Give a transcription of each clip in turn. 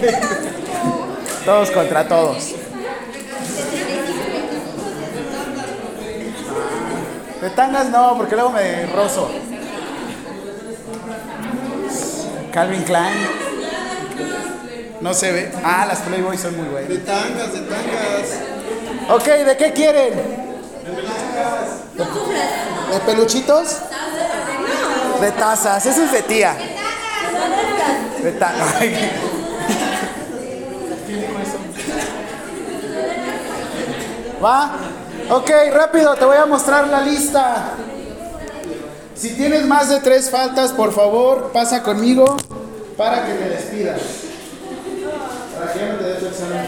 todos contra todos. De tangas no, porque luego me rozo. Calvin Klein. No se ve. Ah, las Playboy son muy buenas. De tangas, de tangas. Ok, ¿de qué quieren? ¿De peluchitos? De tazas, eso es de tía. De tazas. ¿Va? Ok, rápido, te voy a mostrar la lista. Si tienes más de tres faltas, por favor, pasa conmigo para que te despidas. Para que no te dé tu examen.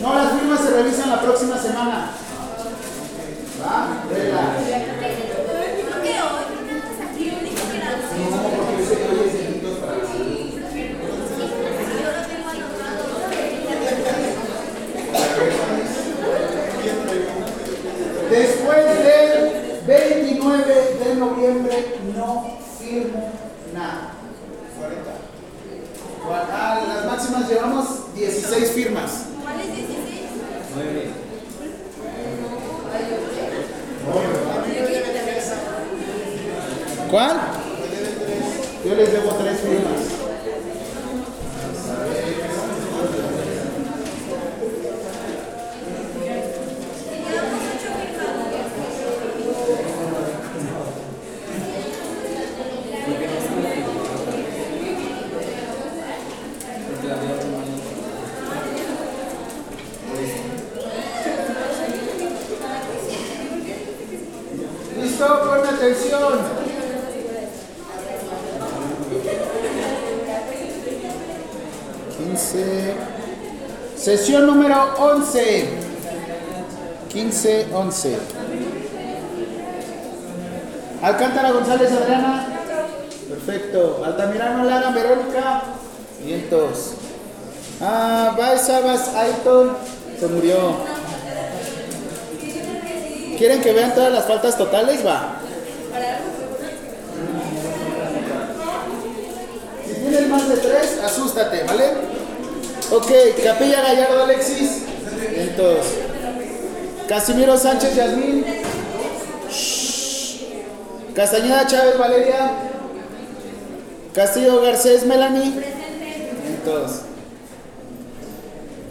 No, las firmas se revisan la próxima semana. ¿Va? Relax. Después del 29 de noviembre no firmo nada. A las máximas llevamos 16 firmas. ¿Cuál? Yo les debo tres firmas. Sesión número 11. 15, 11. Alcántara González Adriana. Perfecto. Altamirano Lara Verónica. Vientos. Ah, Baezabas Aiton. Se murió. ¿Quieren que vean todas las faltas totales? Va. Si tienes más de tres, asústate, ¿vale? Ok, Capilla Gallardo Alexis. Vientos. Casimiro Sánchez Yasmín. Castañeda Chávez Valeria. Castillo Garcés Melanie. Vientos.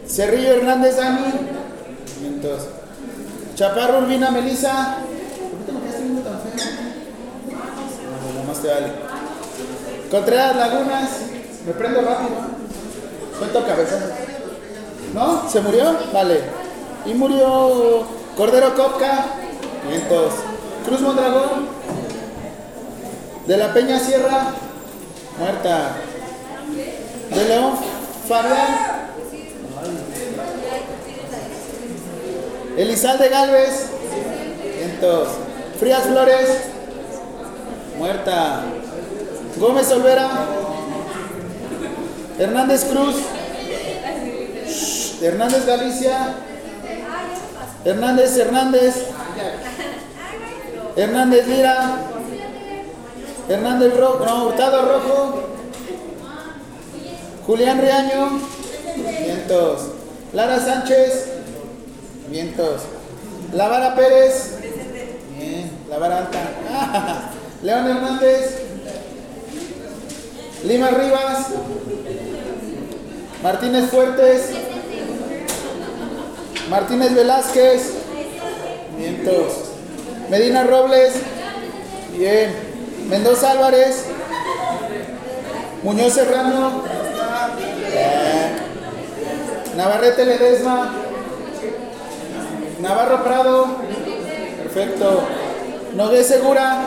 Cerrillo Hernández Dani. Vientos. Chaparro Urbina Melisa. ¿Por qué te viendo tan feo? No, nomás te vale. Contreras Lagunas. Me prendo rápido. Cabeza. ¿No? ¿Se murió? Vale. Y murió Cordero Copca. Vientos. Cruz Mondragón. De la Peña Sierra. Muerta. De León Fabián. Elizalde Galvez. Vientos. Frías Flores. Muerta. Gómez Olvera. Hernández Cruz. Hernández Galicia. Hernández Hernández. Hernández Lira. Hernández Rojo. No, Hurtado Rojo. Julián Riaño. Vientos. Lara Sánchez. Vientos. Lavara Pérez. Bien. Lavara Alta. León Hernández. Lima Rivas. Martínez Fuertes. Martínez Velázquez. Vientos. Medina Robles. Bien. Mendoza Álvarez. Muñoz Serrano. Navarrete Ledesma. Navarro Prado. Perfecto. Nogué Segura.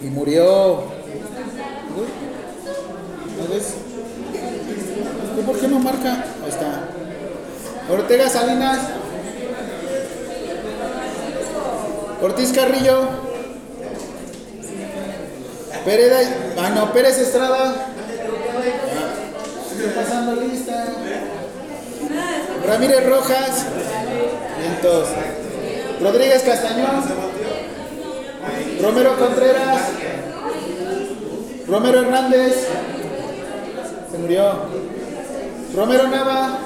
Y murió. ¿Y por qué no marca? Ahí está. Ortega Salinas. Ortiz Carrillo. Pereda. Ah, no, Pérez Estrada. Estoy pasando lista. Ramírez Rojas. Vientos. Rodríguez Castañón. Romero Contreras. Romero Hernández. Se murió. Romero Nava.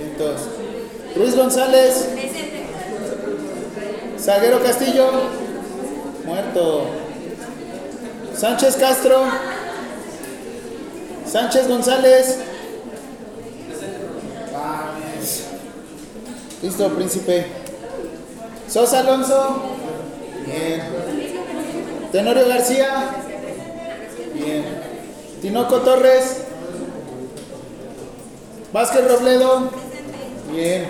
Entonces. Ruiz González. Zaguero Castillo. Muerto. Sánchez Castro. Sánchez González. Listo, príncipe. Sosa Alonso. Bien. Tenorio García. Bien. Tinoco Torres. Vázquez Robledo. Bien.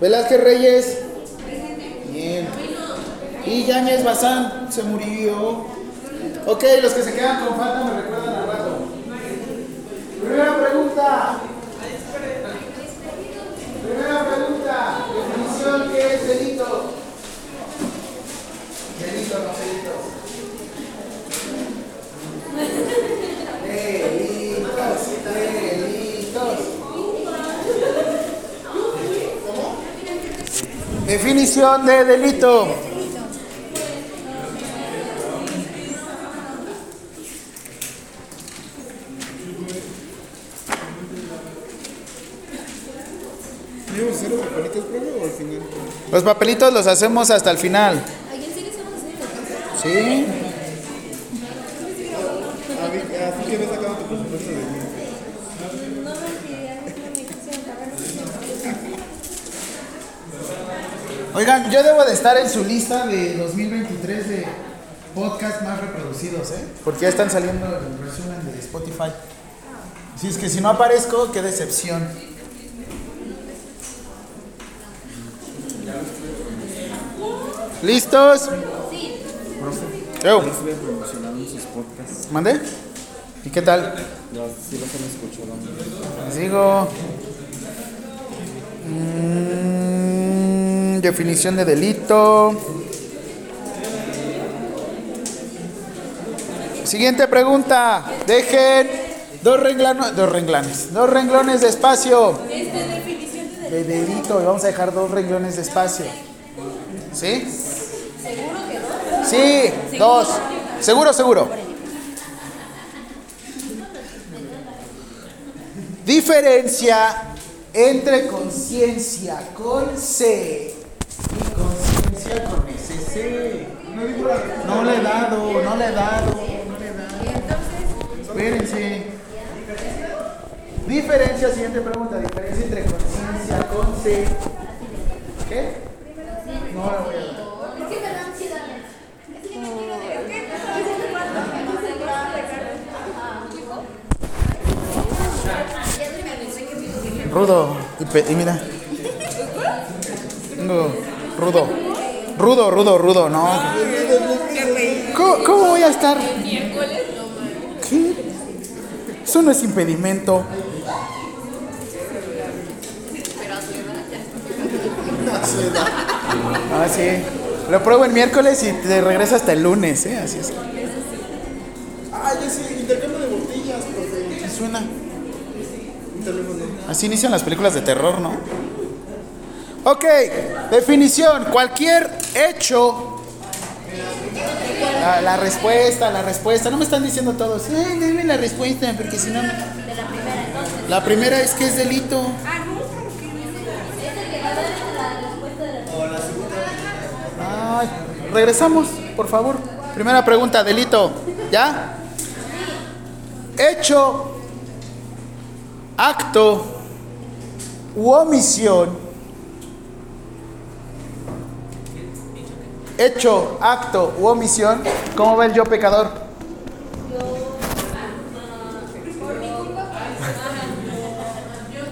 Velázquez Reyes. Bien. Y Yáñez Bazán se murió. Ok, los que se quedan con falta me recuerdan al rato. Primera pregunta. Primera pregunta. Definición ¿qué es delito? Delito, no delito. Delitos, delitos. Definición de delito. ¿Íbamos a hacer los papelitos? Los hacemos hasta el final. Ay, ¿en serio se van a hacer esto? ¿Sí? Ah, vi- Así que ves sacado tu presupuesto de mí. No me quería, es que me quisieron pagar. Oigan, yo debo de estar en su lista de 2023 de podcast más reproducidos, ¿eh? Porque ya están saliendo el resumen de Spotify. Si es que si no aparezco, qué decepción. ¿Listos? Sus podcasts. ¿Mandé? ¿Y qué tal? Ya, sí los han escuchado. Les digo. Mm, definición de delito. Siguiente pregunta. Dejen dos renglones, dos renglones, dos renglones de espacio. De delito. Y vamos a dejar dos renglones de espacio. ¿Sí? ¿Seguro no? Sí, dos. Seguro, seguro. Diferencia entre conciencia con C No le he dado, no le he dado, no le he dado. Espérense. Diferencia, siguiente pregunta. Diferencia entre conciencia con C. ¿Qué? No la voy a dar. Rudo. Y, y mira. Tengo rudo. Rudo, rudo, rudo, no. ¿Cómo, cómo voy a estar? ¿Qué? Eso no es impedimento. Ah, sí. Lo pruebo el miércoles y te regresa hasta el lunes, ¿eh? Así es. Ah, ya sí, intercambio de botellas, profe. ¿Qué suena? Así inician las películas de terror, ¿no? Ok, definición. Cualquier hecho. La, respuesta, la respuesta. No me están diciendo todos. Ay, dime la respuesta, porque si no. La primera es que es delito. Regresamos, por favor. Primera pregunta, delito. ¿Ya? Hecho, acto u omisión. Hecho, acto u omisión. ¿Cómo va el yo pecador?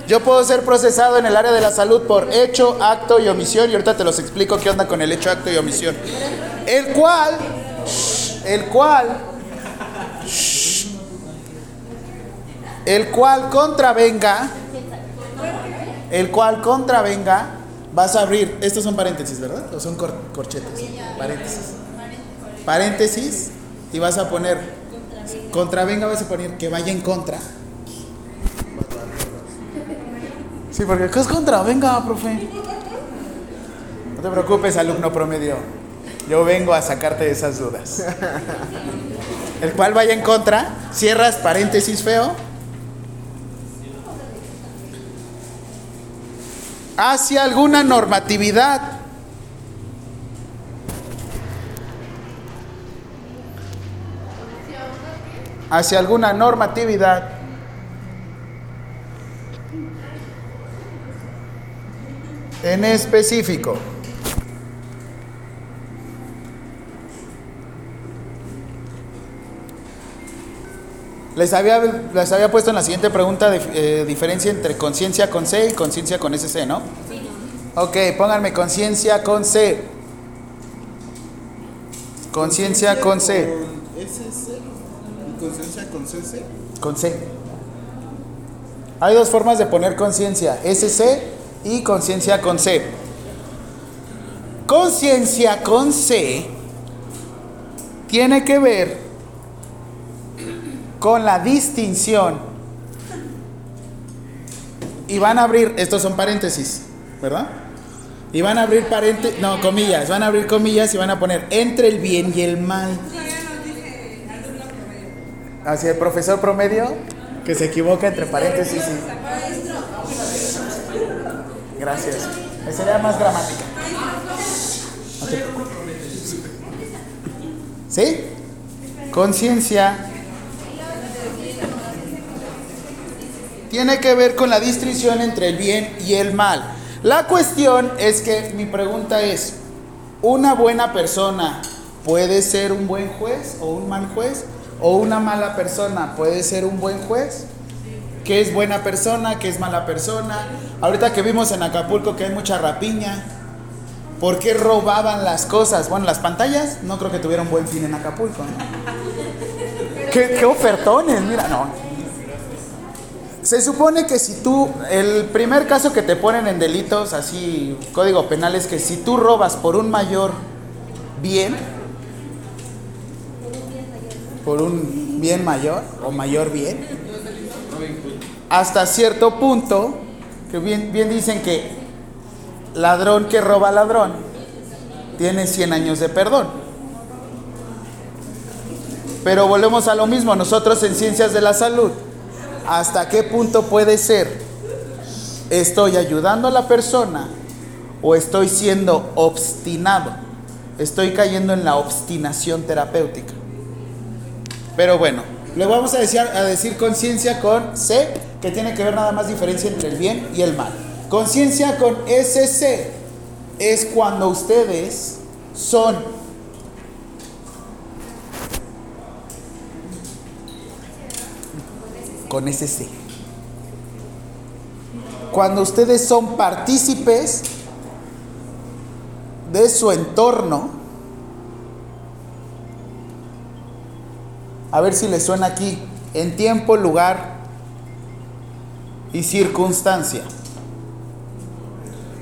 Yo puedo ser procesado en el área de la salud por hecho, acto y omisión. Y ahorita te los explico qué onda con el hecho, acto y omisión. El cual, el cual, el cual contravenga, el cual contravenga, vas a abrir, estos son paréntesis, ¿verdad? O son cor- corchetes, paréntesis. Paréntesis y vas a poner, contravenga vas a poner que vaya en contra. Sí, porque ¿qué es contravenga, profe? No te preocupes, alumno promedio. Yo vengo a sacarte de esas dudas. El cual vaya en contra, cierras paréntesis feo. Hacia alguna normatividad. Hacia alguna normatividad. En específico. Les había, les había puesto en la siguiente pregunta de, eh, diferencia entre conciencia con C y conciencia con SC, ¿no? Ok, pónganme conciencia con C. Conciencia con C. Con SC y conciencia con CC. Con C. Hay dos formas de poner conciencia, SC y conciencia con C. Conciencia con C tiene que ver con la distinción. Y van a abrir, estos son paréntesis, ¿verdad? Y van a abrir paréntesis, no, comillas, van a abrir comillas y van a poner entre el bien y el mal. Hacia el profesor promedio que se equivoca entre paréntesis y... Gracias. Esa sería más gramática. ¿Sí? Conciencia tiene que ver con la distinción entre el bien y el mal. La cuestión es que mi pregunta es, ¿una buena persona puede ser un buen juez o un mal juez? ¿O una mala persona puede ser un buen juez? ¿Qué es buena persona? ¿Qué es mala persona? Ahorita que vimos en Acapulco que hay mucha rapiña, ¿por qué robaban las cosas? Bueno, las pantallas no creo que tuvieran buen fin en Acapulco. ¿no? ¿Qué, qué ofertones? Mira, no, se supone que si tú, el primer caso que te ponen en delitos, así, código penal, es que si tú robas por un mayor bien, por un bien mayor o mayor bien, hasta cierto punto, que bien, bien dicen que ladrón que roba ladrón tiene 100 años de perdón. Pero volvemos a lo mismo, nosotros en ciencias de la salud, ¿hasta qué punto puede ser? ¿Estoy ayudando a la persona o estoy siendo obstinado? Estoy cayendo en la obstinación terapéutica. Pero bueno, le vamos a decir, a decir conciencia con C, que tiene que ver nada más diferencia entre el bien y el mal. Conciencia con SC es cuando ustedes son con SC. Cuando ustedes son partícipes de su entorno, a ver si les suena aquí, en tiempo, lugar y circunstancia.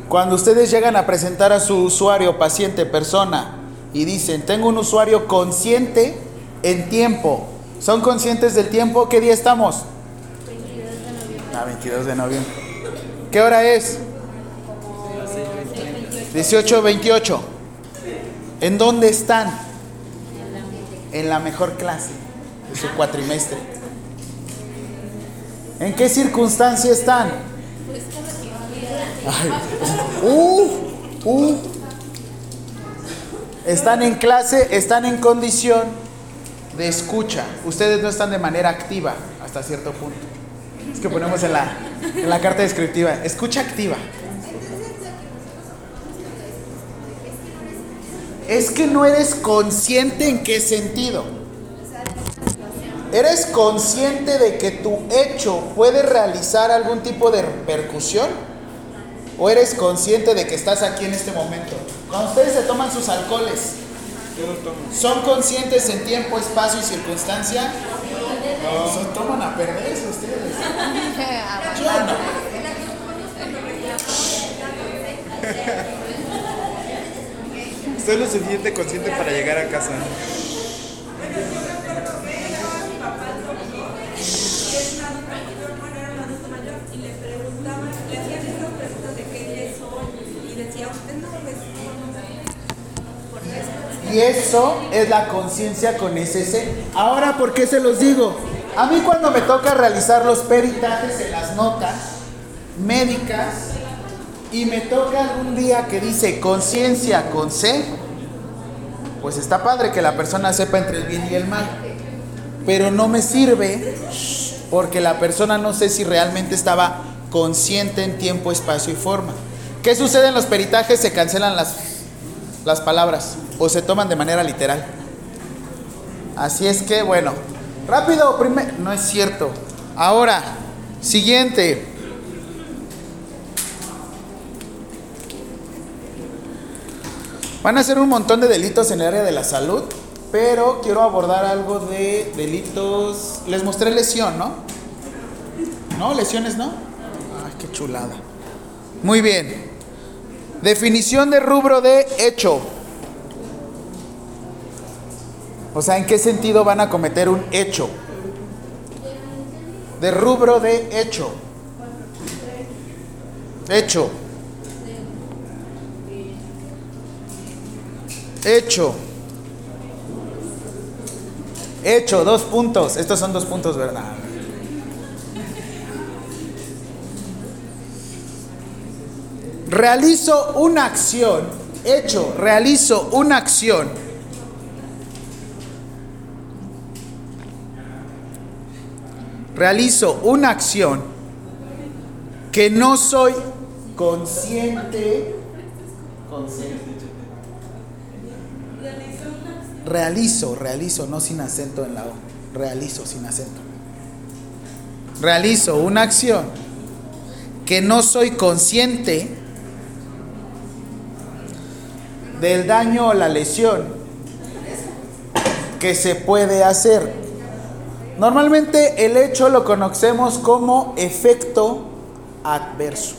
Cuando ustedes llegan a presentar a su usuario, paciente, persona, y dicen, tengo un usuario consciente en tiempo, ¿son conscientes del tiempo? ¿Qué día estamos? 22 de noviembre. Ah, 22 de noviembre. ¿Qué hora es? 18.28. ¿En dónde están? En la mejor clase de su cuatrimestre. ¿En qué circunstancia están? Ay, uh, uh. Están en clase, están en condición de escucha. Ustedes no están de manera activa hasta cierto punto. Es que ponemos en la, en la carta descriptiva, escucha activa. Es que no eres consciente en qué sentido. ¿Eres consciente de que tu hecho puede realizar algún tipo de repercusión? ¿O eres consciente de que estás aquí en este momento? Cuando ustedes se toman sus alcoholes. ¿son conscientes en tiempo, espacio y circunstancia? Se toman a perderse ustedes. Yo no. Soy lo suficiente consciente para llegar a casa. y le preguntaban, le hacían estas preguntas de qué día es hoy y decía, usted no responde por eso. Y eso es la conciencia con SC. Ahora, ¿por qué se los digo? A mí cuando me toca realizar los peritajes en las notas médicas y me toca algún día que dice conciencia con C, pues está padre que la persona sepa entre el bien y el mal. Pero no me sirve porque la persona no sé si realmente estaba consciente en tiempo, espacio y forma. ¿Qué sucede en los peritajes? Se cancelan las, las palabras o se toman de manera literal. Así es que, bueno, rápido, primero, no es cierto. Ahora, siguiente. Van a ser un montón de delitos en el área de la salud, pero quiero abordar algo de delitos. Les mostré lesión, ¿no? ¿No? ¿Lesiones no? Ay, qué chulada. Muy bien. Definición de rubro de hecho. O sea, ¿en qué sentido van a cometer un hecho? De rubro de hecho. Hecho. Hecho. Hecho, dos puntos. Estos son dos puntos, ¿verdad? Realizo una acción. Hecho, realizo una acción. Realizo una acción que no soy consciente. Realizo, realizo, no sin acento en la O. Realizo sin acento. Realizo una acción que no soy consciente del daño o la lesión que se puede hacer. Normalmente el hecho lo conocemos como efecto adverso.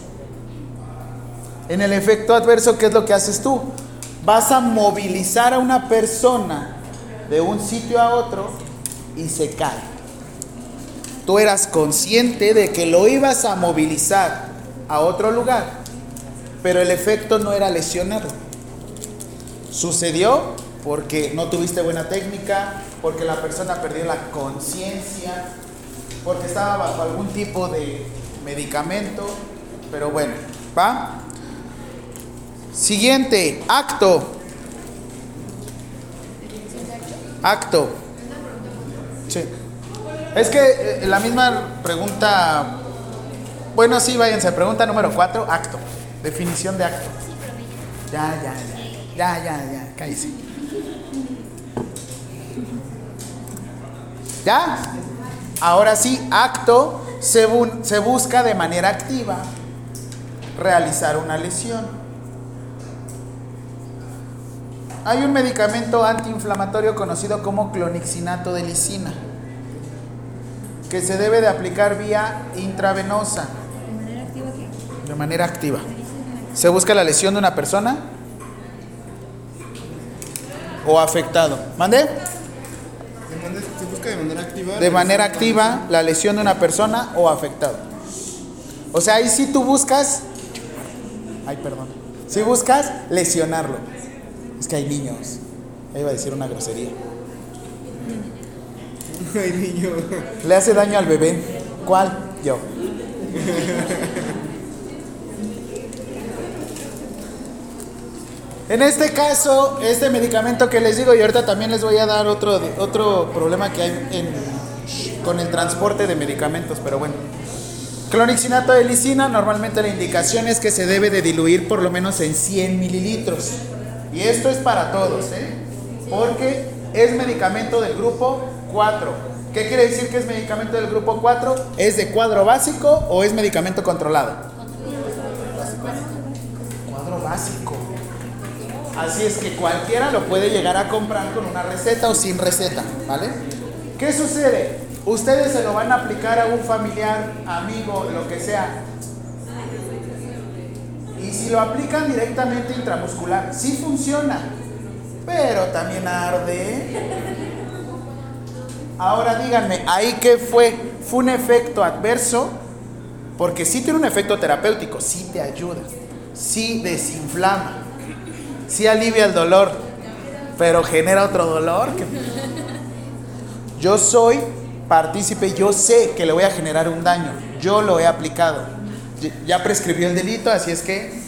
En el efecto adverso, ¿qué es lo que haces tú? vas a movilizar a una persona de un sitio a otro y se cae. Tú eras consciente de que lo ibas a movilizar a otro lugar, pero el efecto no era lesionarlo. Sucedió porque no tuviste buena técnica, porque la persona perdió la conciencia, porque estaba bajo algún tipo de medicamento, pero bueno, ¿va? Siguiente, acto. Acto. Sí. Es que eh, la misma pregunta, bueno, sí, váyanse, pregunta número 4, acto. Definición de acto. Ya, ya, ya, ya, ya, ya, cállese. ¿Ya? Ahora sí, acto se, se busca de manera activa realizar una lesión. Hay un medicamento antiinflamatorio conocido como clonixinato de lisina, que se debe de aplicar vía intravenosa. ¿De manera activa qué? De manera activa. Se busca la lesión de una persona o afectado. ¿Mande? De manera activa. La lesión de una persona o afectado. O sea, ahí sí tú buscas, ay perdón, si buscas lesionarlo. Es que hay niños. Ahí iba a decir una grosería. Hay niños. Le hace daño al bebé. ¿Cuál? Yo. En este caso, este medicamento que les digo, y ahorita también les voy a dar otro, otro problema que hay en, con el transporte de medicamentos, pero bueno. Clonixinato de lisina, normalmente la indicación es que se debe de diluir por lo menos en 100 mililitros. Y esto es para todos, ¿eh? Porque es medicamento del grupo 4. ¿Qué quiere decir que es medicamento del grupo 4? ¿Es de cuadro básico o es medicamento controlado? Cuadro básico. Así es que cualquiera lo puede llegar a comprar con una receta o sin receta, ¿vale? ¿Qué sucede? Ustedes se lo van a aplicar a un familiar, amigo, lo que sea, y si lo aplican directamente intramuscular, sí funciona, pero también arde. Ahora díganme, ¿ahí qué fue? ¿Fue un efecto adverso? Porque sí tiene un efecto terapéutico, sí te ayuda, sí desinflama, sí alivia el dolor, pero genera otro dolor. que- Yo soy partícipe, yo sé que le voy a generar un daño. Yo lo he aplicado. Ya- Ya prescribió el delito, así es que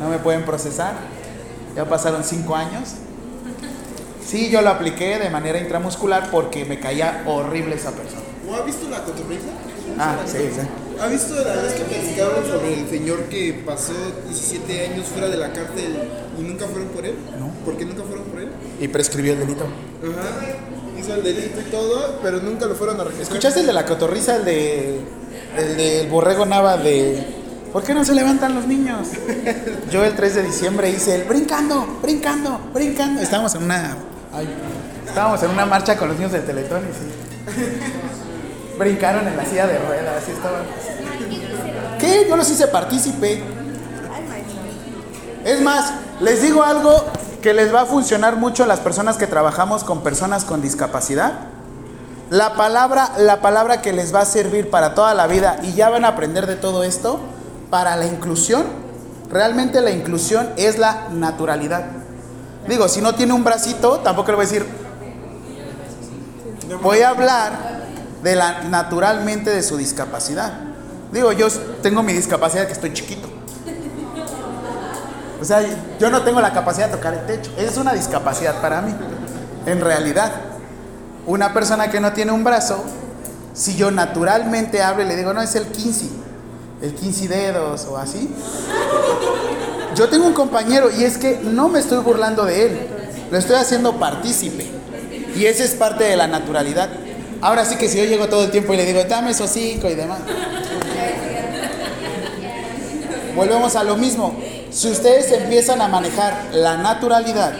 no me pueden procesar. Ya pasaron cinco años. Sí, yo lo apliqué de manera intramuscular porque me caía horrible esa persona. ¿O ha visto la cotorriza? Ah, sí, sí. ¿Ha visto la vez que platicaban sobre el señor que pasó 17 años fuera de la cárcel y nunca fueron por él? No. ¿Por qué nunca fueron por él? Y prescribió el delito. Ajá. Hizo el delito y todo, pero nunca lo fueron a registrar. ¿Escuchaste el de la cotorriza, el de. el del borrego Nava de. ¿Por qué no se levantan los niños? Yo el 3 de diciembre hice el brincando, brincando, brincando. Estábamos en una. ay, estábamos en una marcha con los niños del Teletón y sí. Brincaron en la silla de ruedas, así estaban. ¿Qué? Yo los hice partícipe. Es más, les digo algo que les va a funcionar mucho a las personas que trabajamos con personas con discapacidad. La palabra, la palabra que les va a servir para toda la vida y ya van a aprender de todo esto, para la inclusión, realmente la inclusión es la naturalidad. Digo, si no tiene un bracito, tampoco le voy a decir, voy a hablar de la naturalmente de su discapacidad. Digo, yo tengo mi discapacidad que estoy chiquito. O sea, yo no tengo la capacidad de tocar el techo. Es una discapacidad para mí, en realidad. Una persona que no tiene un brazo, si yo naturalmente hablo y le digo, no, es el 15, el 15 dedos o así. Yo tengo un compañero y es que no me estoy burlando de él, lo estoy haciendo partícipe. Y esa es parte de la naturalidad. Ahora sí que si yo llego todo el tiempo y le digo, dame esos cinco y demás. Volvemos a lo mismo. Si ustedes empiezan a manejar la naturalidad,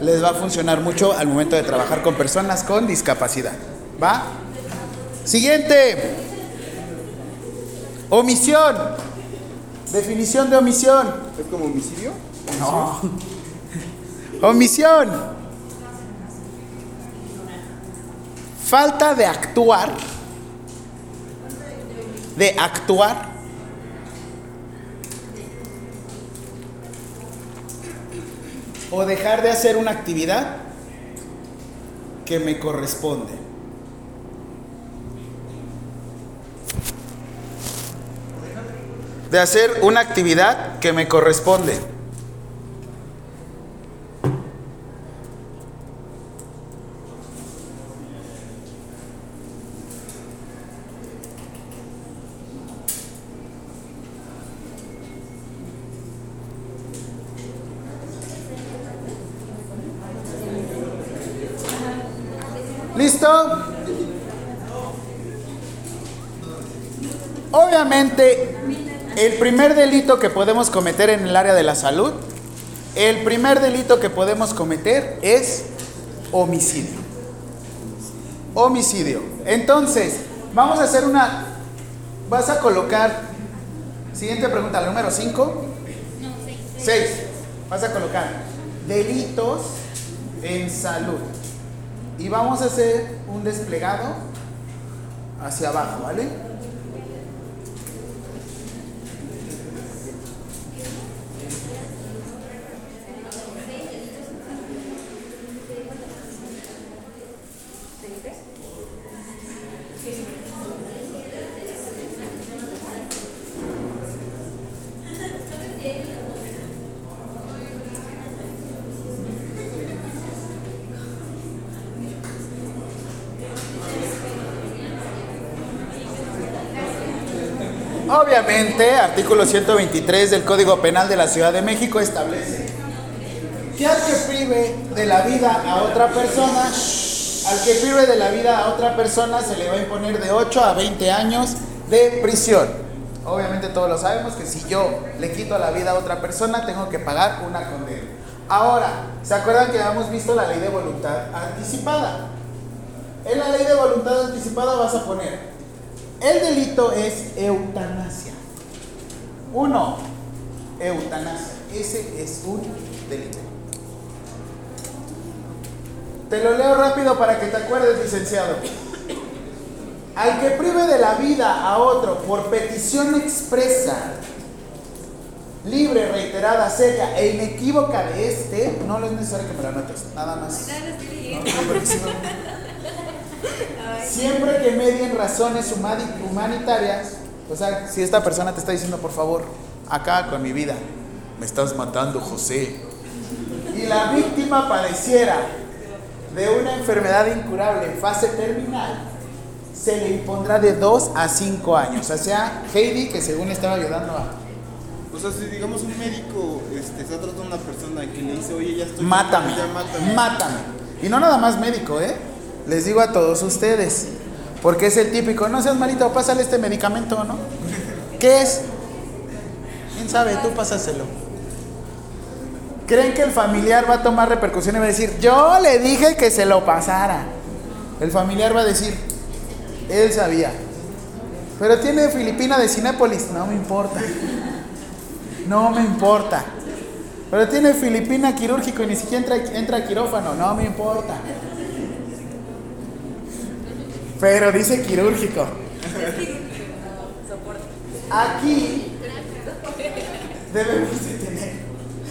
les va a funcionar mucho al momento de trabajar con personas con discapacidad. ¿Va? Siguiente. Omisión. Definición de omisión. ¿Es como homicidio? No. Omisión. Falta de actuar. De actuar. O dejar de hacer una actividad que me corresponde. De hacer una actividad que me corresponde. ¿Listo? El primer delito que podemos cometer en el área de la salud, el primer delito que podemos cometer es homicidio. Homicidio. Entonces, vamos a hacer una... Vas a colocar... Siguiente pregunta, la número 5. 6. Vas a colocar delitos en salud. Y vamos a hacer un desplegado hacia abajo, ¿vale? Obviamente, artículo 123 del Código Penal de la Ciudad de México establece que al que prive de la vida a otra persona, al que prive de la vida a otra persona se le va a imponer de 8 a 20 años de prisión. Obviamente todos lo sabemos que si yo le quito la vida a otra persona tengo que pagar una condena. Ahora, ¿se acuerdan que habíamos visto la ley de voluntad anticipada? En la ley de voluntad anticipada vas a poner el delito es eutanasia. Uno, eutanasia. Ese es un delito. Te lo leo rápido para que te acuerdes, licenciado. Al que prive de la vida a otro por petición expresa libre, reiterada, seria e inequívoca de este, no es necesario que me lo anotes, nada más. Lo Siempre que medien razones humani- humanitarias, o sea, si esta persona te está diciendo, por favor, acá con mi vida, me estás matando, José. Y la víctima padeciera de una enfermedad incurable en fase terminal, se le impondrá de 2 a 5 años. O sea, Heidi, que según estaba ayudando a... O sea, si digamos un médico este, está tratando a una persona que le dice, oye, ya estoy. Mátame, Ya mátame. mátame. Y no nada más médico, ¿eh? Les digo a todos ustedes, porque es el típico, no seas malito, pásale este medicamento, ¿no? ¿Qué es? ¿Quién sabe? Tú pásaselo. ¿Creen que el familiar va a tomar repercusión y va a decir, yo le dije que se lo pasara? El familiar va a decir, él sabía. Pero tiene Filipina de Cinépolis, no me importa. No me importa. Pero tiene Filipina quirúrgico y ni siquiera entra, entra quirófano, no me importa. Pero dice quirúrgico. Aquí debemos de tener,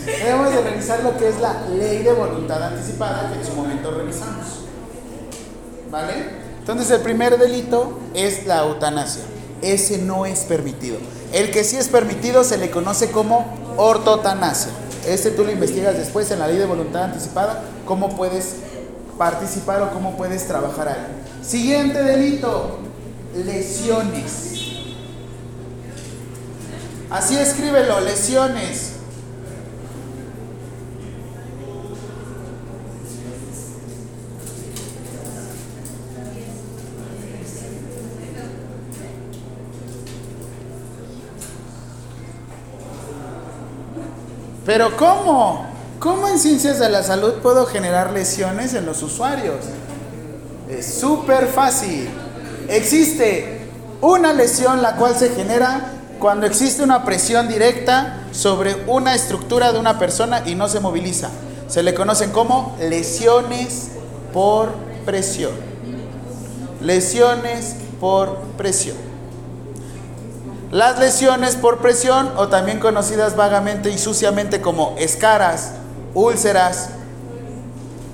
debemos de revisar lo que es la ley de voluntad anticipada que en su momento revisamos. ¿Vale? Entonces el primer delito es la eutanasia. Ese no es permitido. El que sí es permitido se le conoce como ortotanasia. Este tú lo investigas después en la ley de voluntad anticipada, cómo puedes participar o cómo puedes trabajar ahí. Siguiente delito, lesiones. Así escríbelo, lesiones. Pero ¿cómo? ¿Cómo en ciencias de la salud puedo generar lesiones en los usuarios? Es súper fácil. Existe una lesión la cual se genera cuando existe una presión directa sobre una estructura de una persona y no se moviliza. Se le conocen como lesiones por presión. Lesiones por presión. Las lesiones por presión, o también conocidas vagamente y suciamente como escaras, úlceras,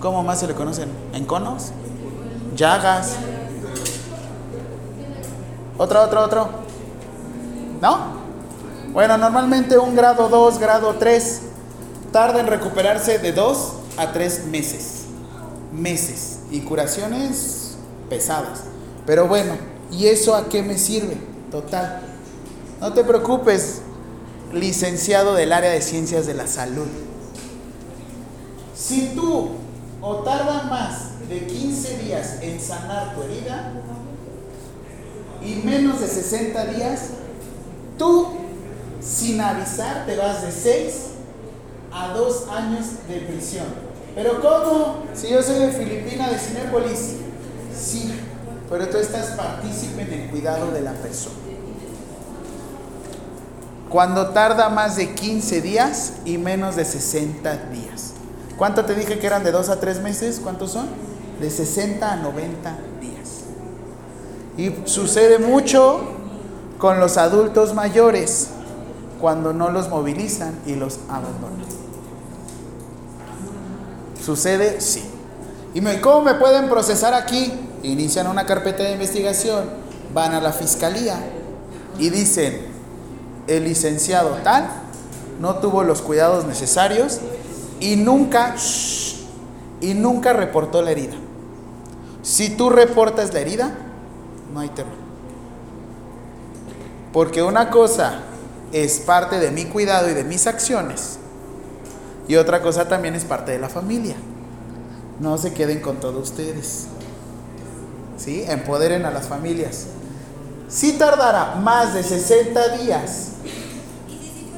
¿cómo más se le conocen? ¿Enconos? ¿Llagas? ¿Otro, otro, otro? ¿No? Bueno, normalmente un grado 2, grado 3 tarda en recuperarse de 2 a 3 meses. Meses. Y curaciones pesadas. Pero bueno, ¿y eso a qué me sirve? Total. No te preocupes, licenciado del área de ciencias de la salud. Si tú o tarda más de 15 días en sanar tu herida y menos de 60 días, tú sin avisar te vas de 6 a 2 años de prisión. Pero ¿cómo? Si yo soy de Filipina, de Cinépolis, sí, pero tú estás partícipe en el cuidado de la persona. Cuando tarda más de 15 días y menos de 60 días. ¿Cuánto te dije que eran de 2 a 3 meses? ¿Cuántos son? De 60 a 90 días. Y sucede mucho con los adultos mayores cuando no los movilizan y los abandonan. ¿Sucede? Sí. ¿Y me- cómo me pueden procesar aquí? Inician una carpeta de investigación, van a la fiscalía y dicen, el licenciado tal no tuvo los cuidados necesarios y nunca, y nunca reportó la herida. Si tú reportas la herida, no hay tema. Porque una cosa es parte de mi cuidado y de mis acciones. Y otra cosa también es parte de la familia. No se queden con todos ustedes. ¿Sí? Empoderen a las familias. Si tardará más de 60 días, sí sí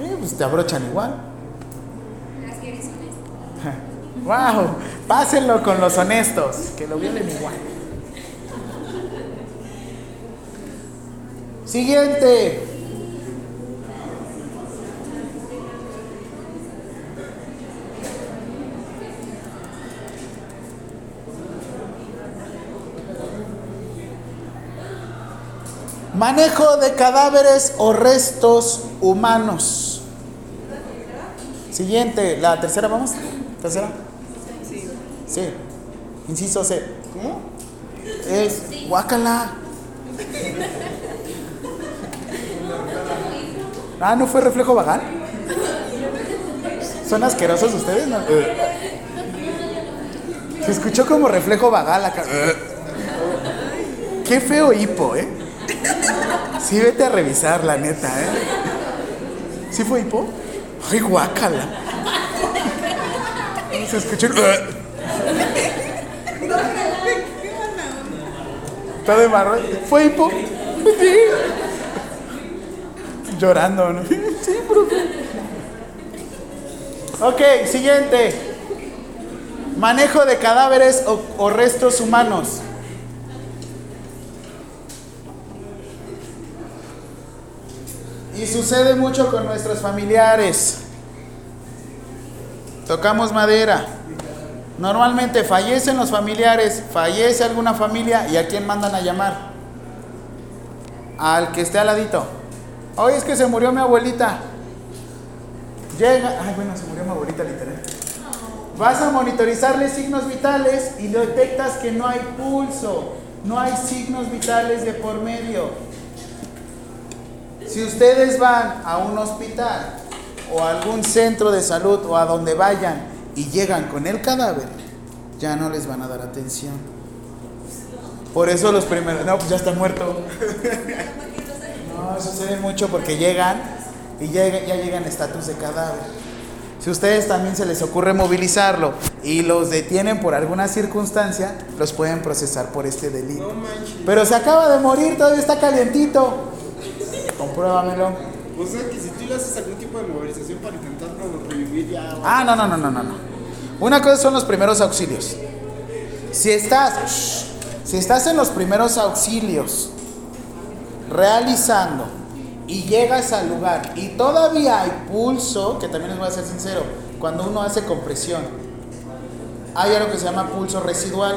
eh, pues te abrochan igual. Las que eres honesta. ¡Wow! Pásenlo con los honestos, que lo violen igual. Siguiente. Manejo de cadáveres o restos humanos. Siguiente, la tercera, vamos. Tercera. Sí. Sí. Inciso C. ¿Cómo? Es guácala. Ah, ¿no fue reflejo vagal? ¿Son asquerosos ustedes? No? Se escuchó como reflejo vagal acá. Qué feo hipo, ¿eh? Sí, vete a revisar, la neta, ¿eh? ¿Sí fue hipo? Ay, guácala. Se escuchó. Todo de marrón. ¿Fue hipo? Sí. Llorando. Sí, profe. Ok, siguiente. Manejo de cadáveres o restos humanos. Y sucede mucho con nuestros familiares. Tocamos madera. Normalmente fallecen los familiares, fallece alguna familia y a quién mandan a llamar. Al que esté al ladito. Hoy es que se murió mi abuelita. Llega, ay bueno, se murió mi abuelita literal. Vas a monitorizarle signos vitales y detectas que no hay pulso, no hay signos vitales de por medio. Si ustedes van a un hospital o a algún centro de salud o a donde vayan y llegan con el cadáver, ya no les van a dar atención. Por eso los primeros, no, pues ya está muerto. No, sucede mucho porque llegan y llega- ya llegan estatus de cadáver. Si ustedes también se les ocurre movilizarlo y los detienen por alguna circunstancia, los pueden procesar por este delito. No. Pero se acaba de morir, todavía está calientito. Compruébamelo. O sea que si tú le haces algún tipo de movilización para intentarlo revivir ya. Ah, no, no, no, no, no. no. Una cosa son los primeros auxilios. Si estás, si estás en los primeros auxilios realizando y llegas al lugar y todavía hay pulso, que también les voy a ser sincero, cuando uno hace compresión, hay algo que se llama pulso residual.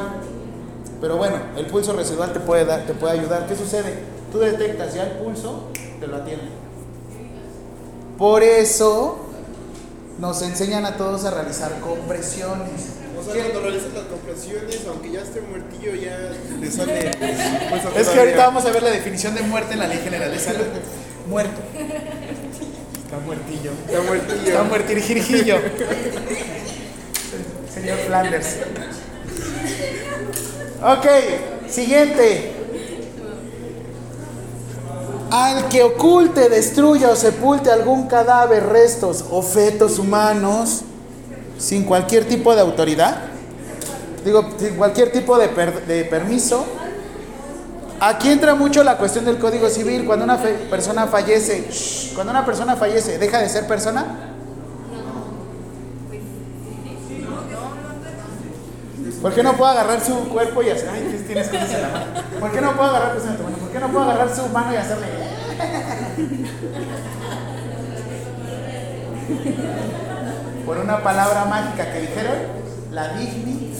Pero bueno, el pulso residual te puede dar, te puede ayudar. ¿Qué sucede? Tú detectas ya el pulso, te lo atienden. Por eso nos enseñan a todos a realizar compresiones. O sea, cuando realizas las compresiones, aunque ya esté muertillo, ya le sale. pues, Es que ahorita vamos a ver la definición de muerte en la Ley General de Salud. Muerto. Está muertillo. Está muertillo. Está muertirijillo. Señor Flanders. Ok, siguiente. Al que oculte, destruya o sepulte algún cadáver, restos o fetos humanos sin cualquier tipo de autoridad, digo, sin cualquier tipo de, de permiso, Aquí entra mucho la cuestión del Código Civil. Cuando una persona fallece, cuando una persona fallece, ¿deja de ser persona? ¿Por qué no puedo agarrar su cuerpo y hacer, ay, ¿qué tienes cosas en la mano? ¿Por qué no puedo agarrar, pues, en tu mano? ¿Por qué no puedo agarrar su mano y hacerle? Por una palabra mágica que dijeron, la dignidad.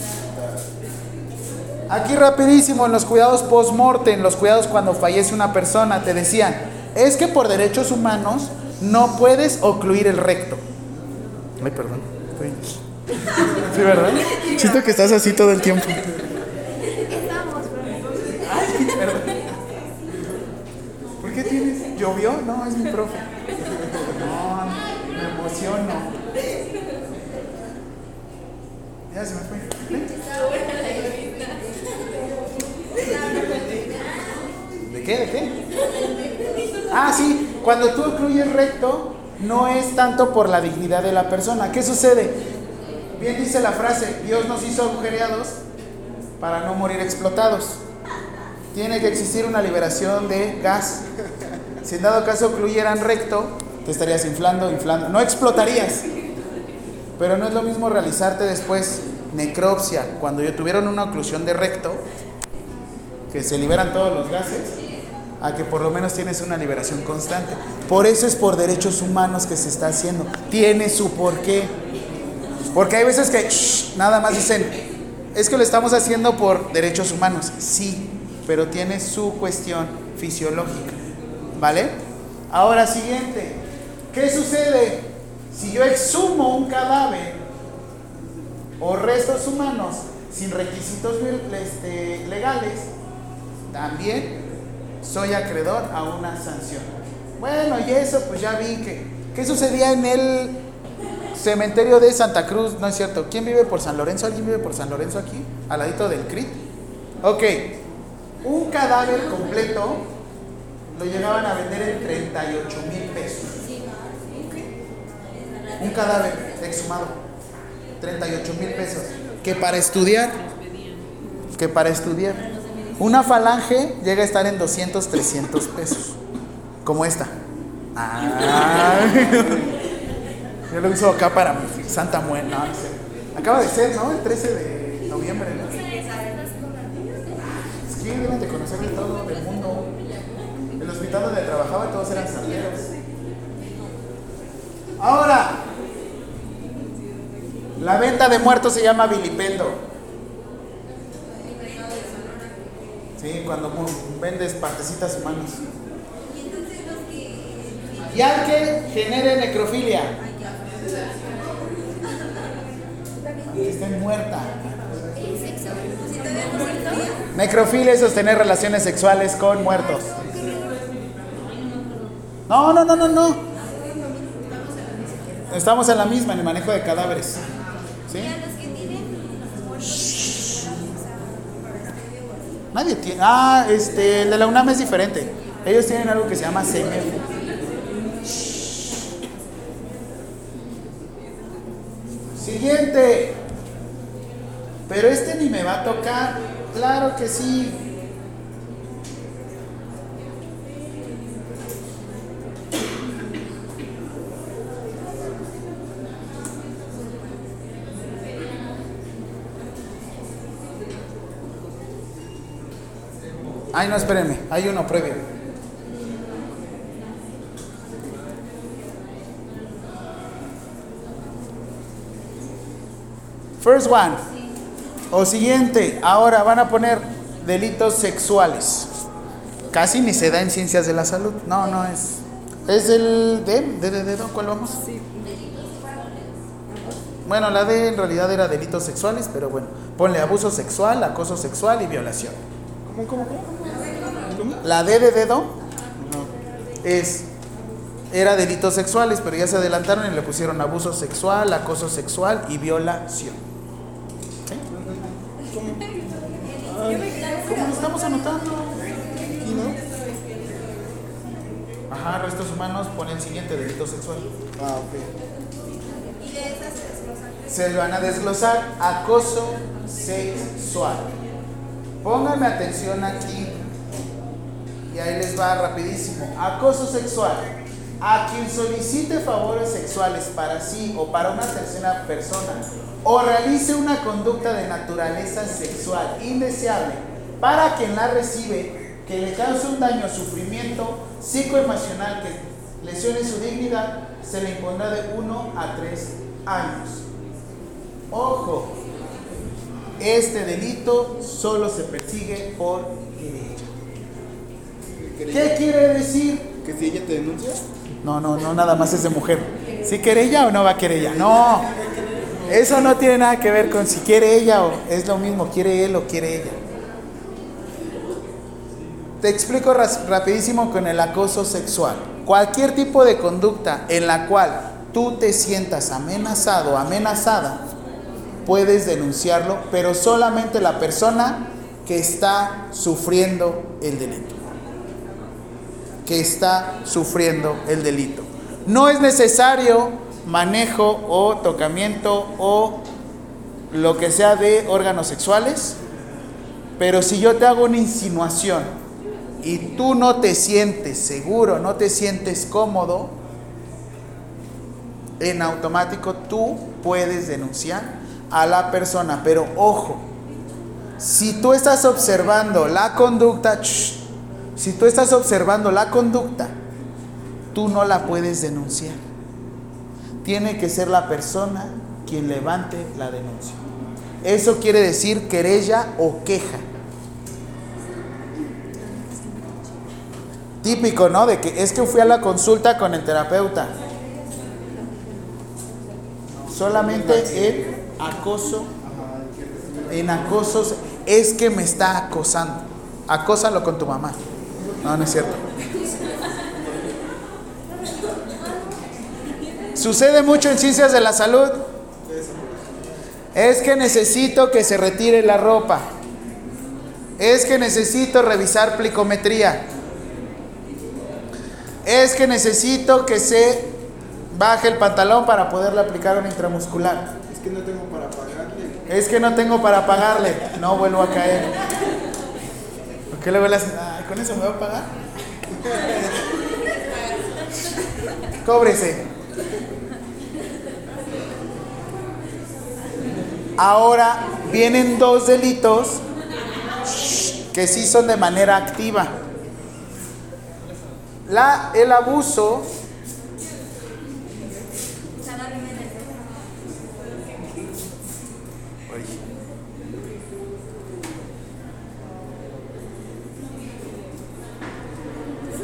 Aquí rapidísimo, en los cuidados post-mortem, los cuidados cuando fallece una persona, te decían, es que por derechos humanos no puedes ocluir el recto. Ay, perdón. estoy- Sí, ¿verdad? Siento que estás así todo el tiempo. Estamos, profesor. Ay, perdón. ¿Por qué tienes? ¿Llovió? No, es mi profe. No, me emociono. Ya se me fue. ¿De qué? ¿De qué? Ah, sí, cuando tú ocluyes recto, no es tanto por la dignidad de la persona. ¿Qué sucede? Bien dice la frase, Dios nos hizo agujereados para no morir explotados. Tiene que existir una liberación de gas. Si en dado caso ocluyeran recto, te estarías inflando, inflando. No explotarías. Pero no es lo mismo realizarte después necropsia, cuando ya tuvieron una oclusión de recto, que se liberan todos los gases, a que por lo menos tienes una liberación constante. Por eso es por derechos humanos que se está haciendo. Tiene su porqué. Porque hay veces que nada más dicen, es que lo estamos haciendo por derechos humanos. Sí, pero tiene su cuestión fisiológica. ¿Vale? Ahora siguiente. ¿Qué sucede si yo exhumo un cadáver o restos humanos sin requisitos este, legales? También soy acreedor a una sanción. Bueno, y eso pues ya vi que... ¿Qué sucedía en el cementerio de Santa Cruz? No es cierto. ¿Quién vive por San Lorenzo? ¿Alguien vive por San Lorenzo aquí? Al ladito del CRIT. Ok. Un cadáver completo lo llegaban a vender en 38 mil pesos. Un cadáver exhumado. 38 mil pesos. Que para estudiar. Que para estudiar. Una falange llega a estar en 200, 300 pesos. Como esta. Yo lo uso acá para mi Santa Muerte. Acaba de ser, ¿no? El 13 de noviembre, ¿no? Deben de conocer de todo el mundo. El hospital donde trabajaba todos eran santeros. Ahora, la venta de muertos se llama vilipendo. Sí, cuando vendes partecitas humanas. Y al que genere necrofilia. Que esté muerta. Necrofilia es sostener relaciones sexuales con muertos. No, no, no, no, no. Estamos en la misma, en el manejo de cadáveres. ¿Sí? Nadie tiene. Ah, este, el de la UNAM es diferente. Ellos tienen algo que se llama CMF. Siguiente. Pero este ni me va a tocar. Claro que sí. Ay, no, espérenme. Hay uno previo. First one. O siguiente. Ahora van a poner delitos sexuales. Casi ni se da en ciencias de la salud. No, no es. Es el D, D de dedo. ¿Cuál vamos? Bueno, la D en realidad era delitos sexuales, pero bueno. Ponle abuso sexual, acoso sexual y violación. ¿Cómo, cómo, cómo? ¿Cómo? La D de dedo es era delitos sexuales, pero ya se adelantaron y le pusieron abuso sexual, acoso sexual y violación. ¿Sí? ¿Cómo lo estamos anotando? ¿Y no? Ajá, restos humanos, pone el siguiente delito sexual. Ah, ok. Se van a desglosar acoso sexual. Pónganme atención aquí. Y ahí les va rapidísimo. Acoso sexual. A quien solicite favores sexuales para sí o para una tercera persona o realice una conducta de naturaleza sexual indeseable para quien la recibe que le cause un daño o sufrimiento psicoemocional que lesione su dignidad, se le impondrá de 1 a 3 años. Ojo, este delito solo se persigue por querella. ¿Qué quiere decir? ¿Que si ella te denuncia? No, no, no, nada más es de mujer. ¿Si quiere ella o no va a querer ella? No, eso no tiene nada que ver con si quiere ella o es lo mismo, quiere él o quiere ella. Te explico rapidísimo con el acoso sexual. Cualquier tipo de conducta en la cual tú te sientas amenazado amenazada, puedes denunciarlo, pero solamente la persona que está sufriendo el delito. Que está sufriendo el delito. No es necesario manejo o tocamiento o lo que sea de órganos sexuales, pero si yo te hago una insinuación y tú no te sientes seguro, no te sientes cómodo, en automático tú puedes denunciar a la persona. Pero ojo, si tú estás observando la conducta, si tú estás observando la conducta, tú no la puedes denunciar. Tiene que ser la persona quien levante la denuncia. Eso quiere decir querella o queja. Típico, ¿no? De que es que fui a la consulta con el terapeuta. Solamente en acoso, en acosos, es que me está acosando. Acósalo con tu mamá. No, no es cierto. Sucede mucho en ciencias de la salud. Es que necesito que se retire la ropa. Es que necesito revisar plicometría. Es que necesito que se baje el pantalón para poderle aplicar un intramuscular. Es que no tengo para pagarle. Es que no tengo para pagarle. No vuelvo a caer. ¿Por qué luego le hacen? Ay, ¿con eso me va a pagar? Cóbrese. Ahora vienen dos delitos que sí son de manera activa. La, el abuso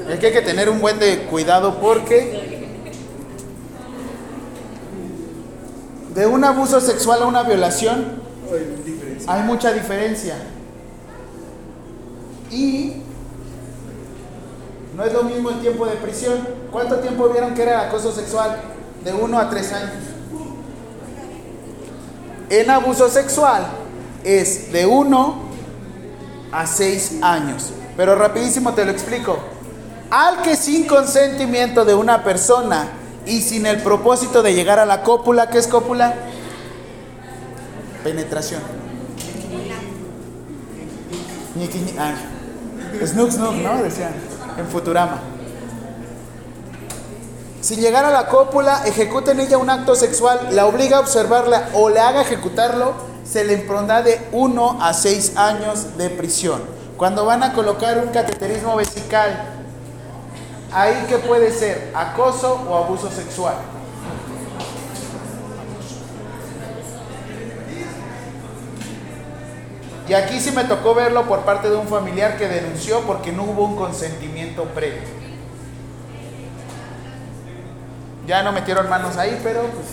Es que hay que tener un buen de cuidado porque de un abuso sexual a una violación Hay mucha diferencia. Y no es lo mismo el tiempo de prisión. ¿Cuánto tiempo vieron que era acoso sexual? De 1 a 3 años. En abuso sexual es de 1 a 6 años. Pero rapidísimo te lo explico. Al que sin consentimiento de una persona y sin el propósito de llegar a la cópula, ¿qué es cópula? Penetración. Ah, Snook, Snook, ¿no? Decían en Futurama. Sin llegar a la cópula, ejecuta en ella un acto sexual, la obliga a observarla o le haga ejecutarlo, se le impondrá de 1 a 6 años de prisión. Cuando van a colocar un cateterismo vesical, ahí que puede ser acoso o abuso sexual. Y aquí sí me tocó verlo por parte de un familiar que denunció porque no hubo un consentimiento previo. Ya no metieron manos ahí, pero pues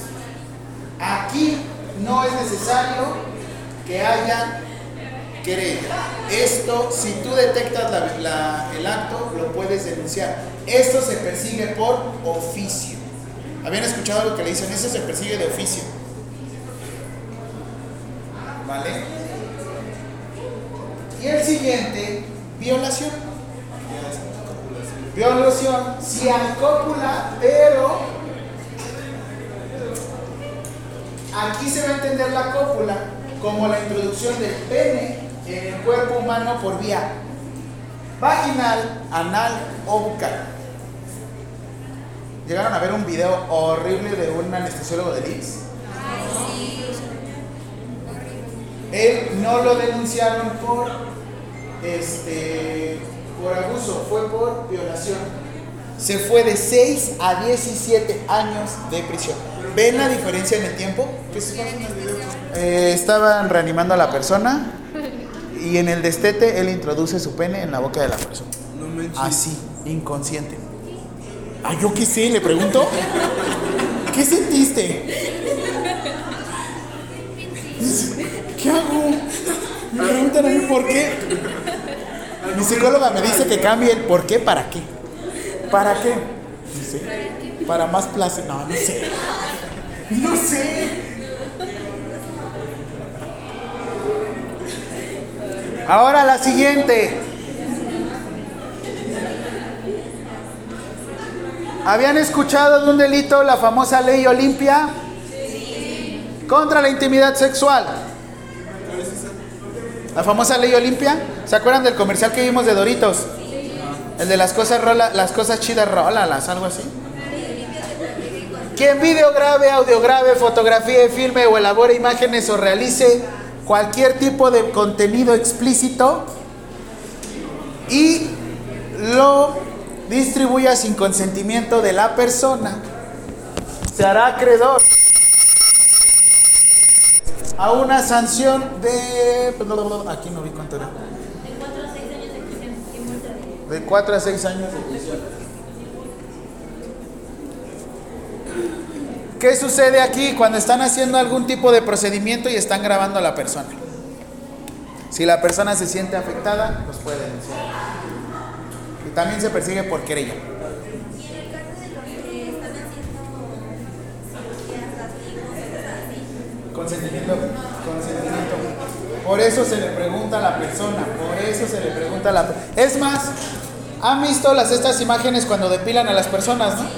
aquí no es necesario que haya querella. Esto, si tú detectas el acto, lo puedes denunciar. Esto se persigue por oficio. ¿Habían escuchado lo que le dicen? Eso se persigue de oficio. ¿Vale? Y el siguiente, violación. Violación, si hay cópula, pero aquí se va a entender la cópula como la introducción del pene en el cuerpo humano por vía vaginal, anal o bucal. Llegaron a ver un video horrible de un anestesiólogo de Liz. Él no lo denunciaron por este por abuso, fue por violación. Se fue de 6 a 17 años de prisión. ¿Ven la diferencia en el tiempo? Eh, estaban reanimando a la persona y en el destete él introduce su pene en la boca de la persona. Así, inconsciente. Ah, yo qué sé, le pregunto. ¿Qué sentiste? ¿Qué hago? Me preguntan a mí por qué. Mi psicóloga me dice que cambie el por qué para qué. ¿Para qué? No sé. Para más placer. No, no sé. No sé. Ahora la siguiente. ¿Habían escuchado de un delito la famosa ley Olimpia? Contra la intimidad sexual. La famosa ley Olimpia. ¿Se acuerdan del comercial que vimos de Doritos? El de las cosas rola, las cosas chidas rólalas, algo así. Quien video grave, audio grave, fotografía, filme o elabore imágenes o realice cualquier tipo de contenido explícito y lo distribuya sin consentimiento de la persona, se hará acreedor a una sanción de... Aquí no vi cuánto era. De 4 a 6 años de prisión y multa de De 4 a 6 años de prisión. ¿Qué sucede aquí cuando están haciendo algún tipo de procedimiento y están grabando a la persona? Si la persona se siente afectada, los puede denunciar. Y también se persigue por querella. Consentimiento, consentimiento. Por eso se le pregunta a la persona, por eso se le pregunta a la Es más, ¿han visto las estas imágenes cuando depilan a las personas, no?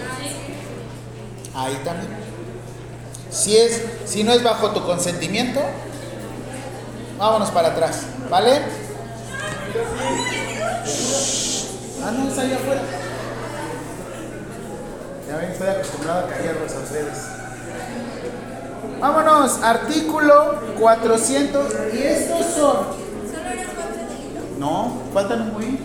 Ahí también. Si es, si no es bajo tu consentimiento, vámonos para atrás, ¿vale? Ah, no, está allá afuera. Ya ven, estoy acostumbrado a callarlos a ustedes. Vámonos, artículo 400. Y estos son. ¿solo eran cuatro delitos? No, faltan un muy.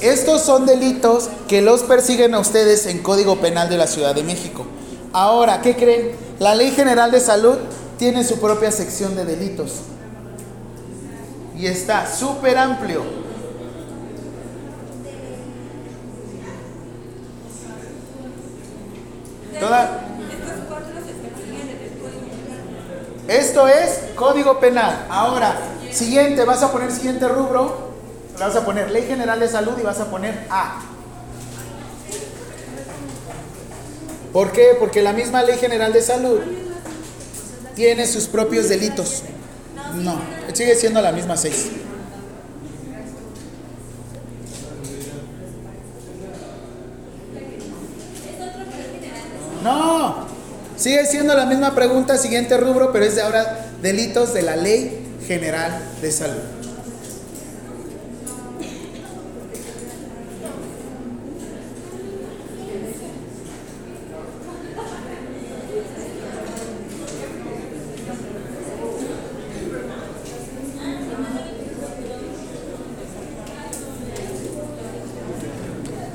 Estos son delitos que los persiguen a ustedes en Código Penal de la Ciudad de México. Ahora, ¿qué creen? La Ley General de Salud tiene su propia sección de delitos. Y está súper amplio. Toda, Estos cuatro se persiguen en el código penal. Esto es código penal. Ahora, siguiente, vas a poner siguiente rubro. Vas a poner Ley General de Salud y vas a poner A. ¿Por qué? Porque la misma Ley General de Salud tiene sus propios delitos. No, sigue siendo la misma 6. No, sigue siendo la misma pregunta, siguiente rubro, pero es de ahora delitos de la Ley General de Salud.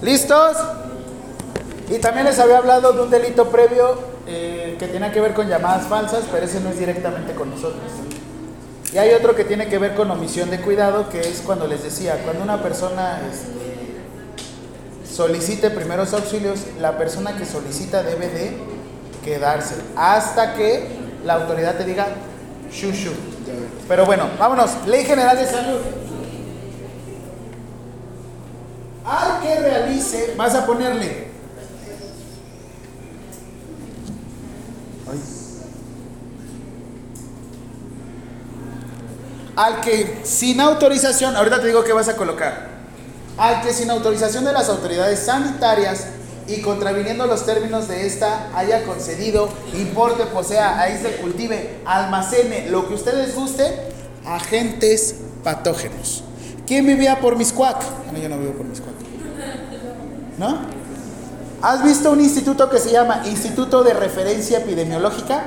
¿Listos? Y también les había hablado de un delito previo eh, que tiene que ver con llamadas falsas, pero ese no es directamente con nosotros. Y hay otro que tiene que ver con omisión de cuidado, que es cuando les decía, cuando una persona este, solicite primeros auxilios, la persona que solicita debe de quedarse hasta que la autoridad te diga shushu. Pero bueno, vámonos. Ley General de Salud. Al que realice, vas a ponerle Al que sin autorización, ahorita te digo que vas a colocar. Al que sin autorización de las autoridades sanitarias y contraviniendo los términos de esta haya concedido, importe, posea, aísle, cultive, almacene, lo que ustedes guste, agentes patógenos. ¿Quién vivía por Miscuac? Ah, no, yo no vivo por Miscuac. ¿No? ¿Has visto un instituto que se llama Instituto de Referencia Epidemiológica?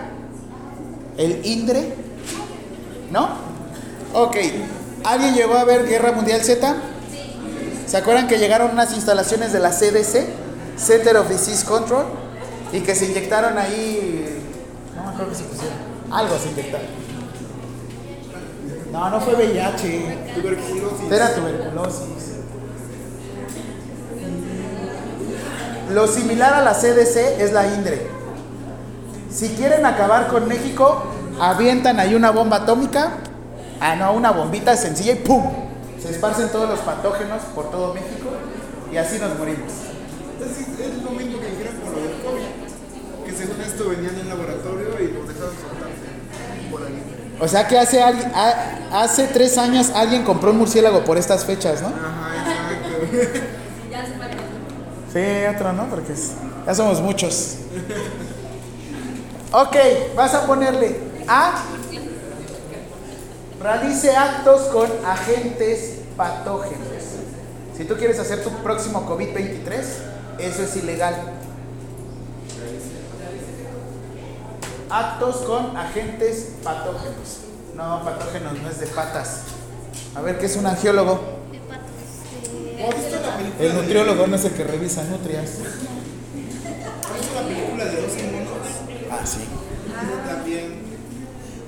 El INDRE. ¿No? Ok. ¿Alguien llegó a ver Guerra Mundial Z? ¿Se acuerdan que llegaron unas instalaciones de la CDC, Center of Disease Control, y que se inyectaron ahí, no me acuerdo que se pusieron, algo se inyectaron. No, no fue VIH, Tuberculosis. era tuberculosis. Lo similar a la CDC es la INDRE. Si quieren acabar con México, avientan ahí una bomba atómica, ah no, una bombita sencilla y ¡pum! Se esparcen todos los patógenos por todo México y así nos morimos. Entonces, es lo mismo que dijeron con lo del COVID. Que según esto venían en laboratorio y los dejaron soltarse por ahí. O sea que hace, hace tres años alguien compró un murciélago por estas fechas, ¿no? Ajá, exacto. Sí, otro, ¿no? Porque es- ya somos muchos. Ok, vas a ponerle A. Realice actos con agentes patógenos. Si tú quieres hacer tu próximo COVID-23, eso es ilegal. Actos con agentes patógenos. No, patógenos no es de patas. A ver, ¿qué es un angiólogo? ¿Has visto la película? El nutriólogo no es el que revisa nutrias. ¿Has visto la película de 12 monos? Ah, sí. También.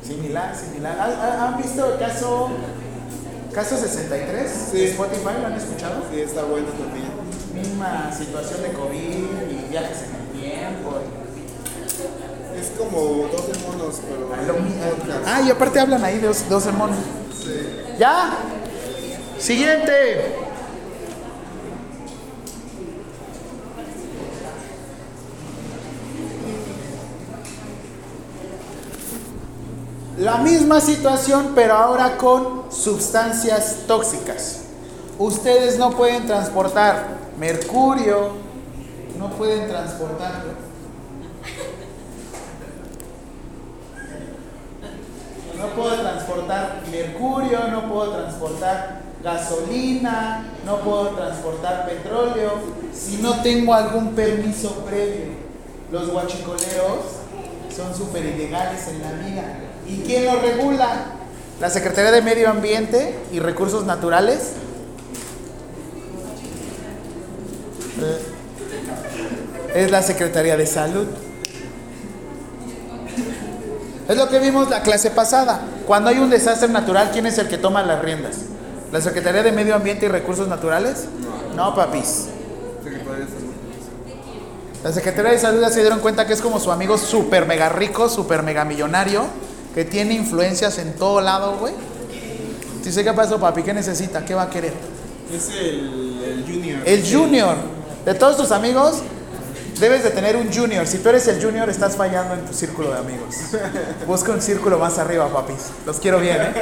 Similar, similar. ¿Han- han- ¿Han visto el caso, Caso 63, Sí. de Spotify, ¿lo han escuchado? Sí, está bueno también. Misma situación de COVID y viajes en el tiempo. Es como 12 monos, pero. Lo mismo. Ah, y aparte hablan ahí de dos, dos demonios. Sí. ¿Ya? Siguiente. La misma situación, pero ahora con sustancias tóxicas. Ustedes no pueden transportar mercurio, no pueden transportarlo. No puedo transportar mercurio, no puedo transportar gasolina, no puedo transportar petróleo si no tengo algún permiso previo. Los guachicoleros son súper ilegales en la vida. ¿Y quién los regula? La Secretaría de Medio Ambiente y Recursos Naturales. Eh, Es la Secretaría de Salud. Es lo que vimos la clase pasada. Cuando hay un desastre natural, ¿quién es el que toma las riendas? ¿La Secretaría de Medio Ambiente y Recursos Naturales? No, papis. La Secretaría de Salud ya se dieron cuenta que es como su amigo super mega rico, super mega millonario, que tiene influencias en todo lado, güey. Dice, ¿qué pasó, papi? ¿Qué necesita? ¿Qué va a querer? Es el, el Junior. El junior. De todos tus amigos, debes de tener un junior. Si tú eres el junior, estás fallando en tu círculo de amigos. Busca un círculo más arriba, papis. Los quiero bien, ¿eh?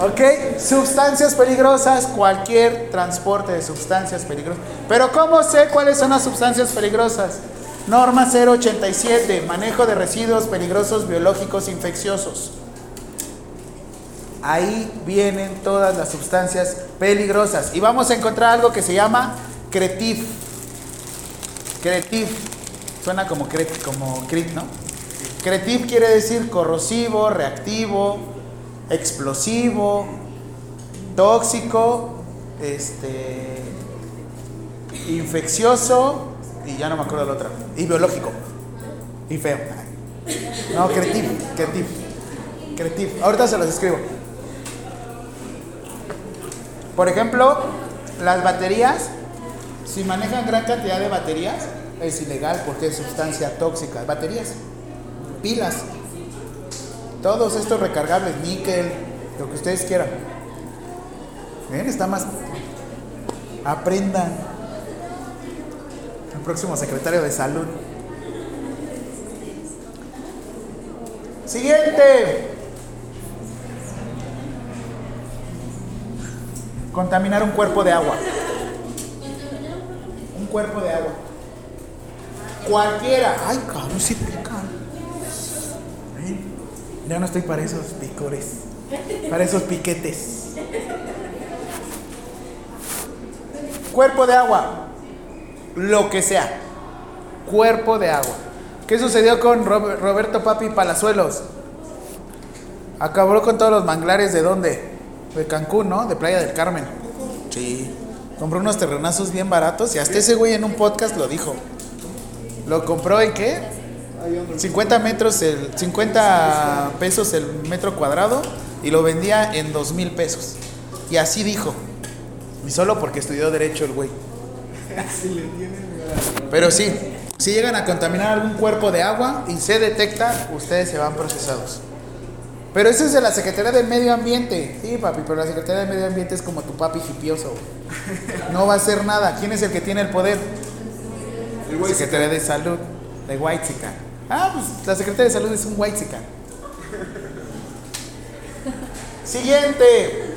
Ok, sustancias peligrosas, cualquier transporte de sustancias peligrosas. Pero ¿cómo sé cuáles son las sustancias peligrosas? Norma 087, manejo de residuos peligrosos biológicos infecciosos. Ahí vienen todas las sustancias peligrosas. Y vamos a encontrar algo que se llama cretif. Cretif. Suena como cret, como crit, ¿no? Cretif quiere decir corrosivo, reactivo, explosivo, tóxico, este, infeccioso y ya no me acuerdo la otra. Y biológico. Y feo. No, cretif, cretif. Cretif. Ahorita se los escribo. Por ejemplo, las baterías, si manejan gran cantidad de baterías, es ilegal porque es sustancia tóxica. Baterías, pilas, todos estos recargables, níquel, lo que ustedes quieran. Ven, está más. Aprendan. El próximo secretario de salud. Siguiente. Contaminar un cuerpo de agua. Un cuerpo de agua. Cualquiera. Ay, cabrón, sí pican. Ya no estoy para esos picores. Para esos piquetes. Cuerpo de agua. Lo que sea. Cuerpo de agua. ¿Qué sucedió con Rob- Roberto Papi Palazuelos? Acabó con todos los manglares de dónde? De Cancún, ¿no? De Playa del Carmen. Sí. Compró unos terrenazos bien baratos y hasta ese güey en un podcast lo dijo. ¿Lo compró en qué? 50 metros, el, 50 pesos el metro cuadrado y lo vendía en 2 mil pesos. Y así dijo. Y solo porque estudió Derecho el güey. Pero sí, si llegan a contaminar algún cuerpo de agua y se detecta, ustedes se van procesados. Pero eso es de la Secretaría del Medio Ambiente. Sí, papi, pero la Secretaría del Medio Ambiente es como tu papi hipioso. No va a hacer nada. ¿Quién es el que tiene el poder? El Secretaría de Salud de Whitezican. Ah, pues la Secretaría de Salud es un Whitezican. Siguiente.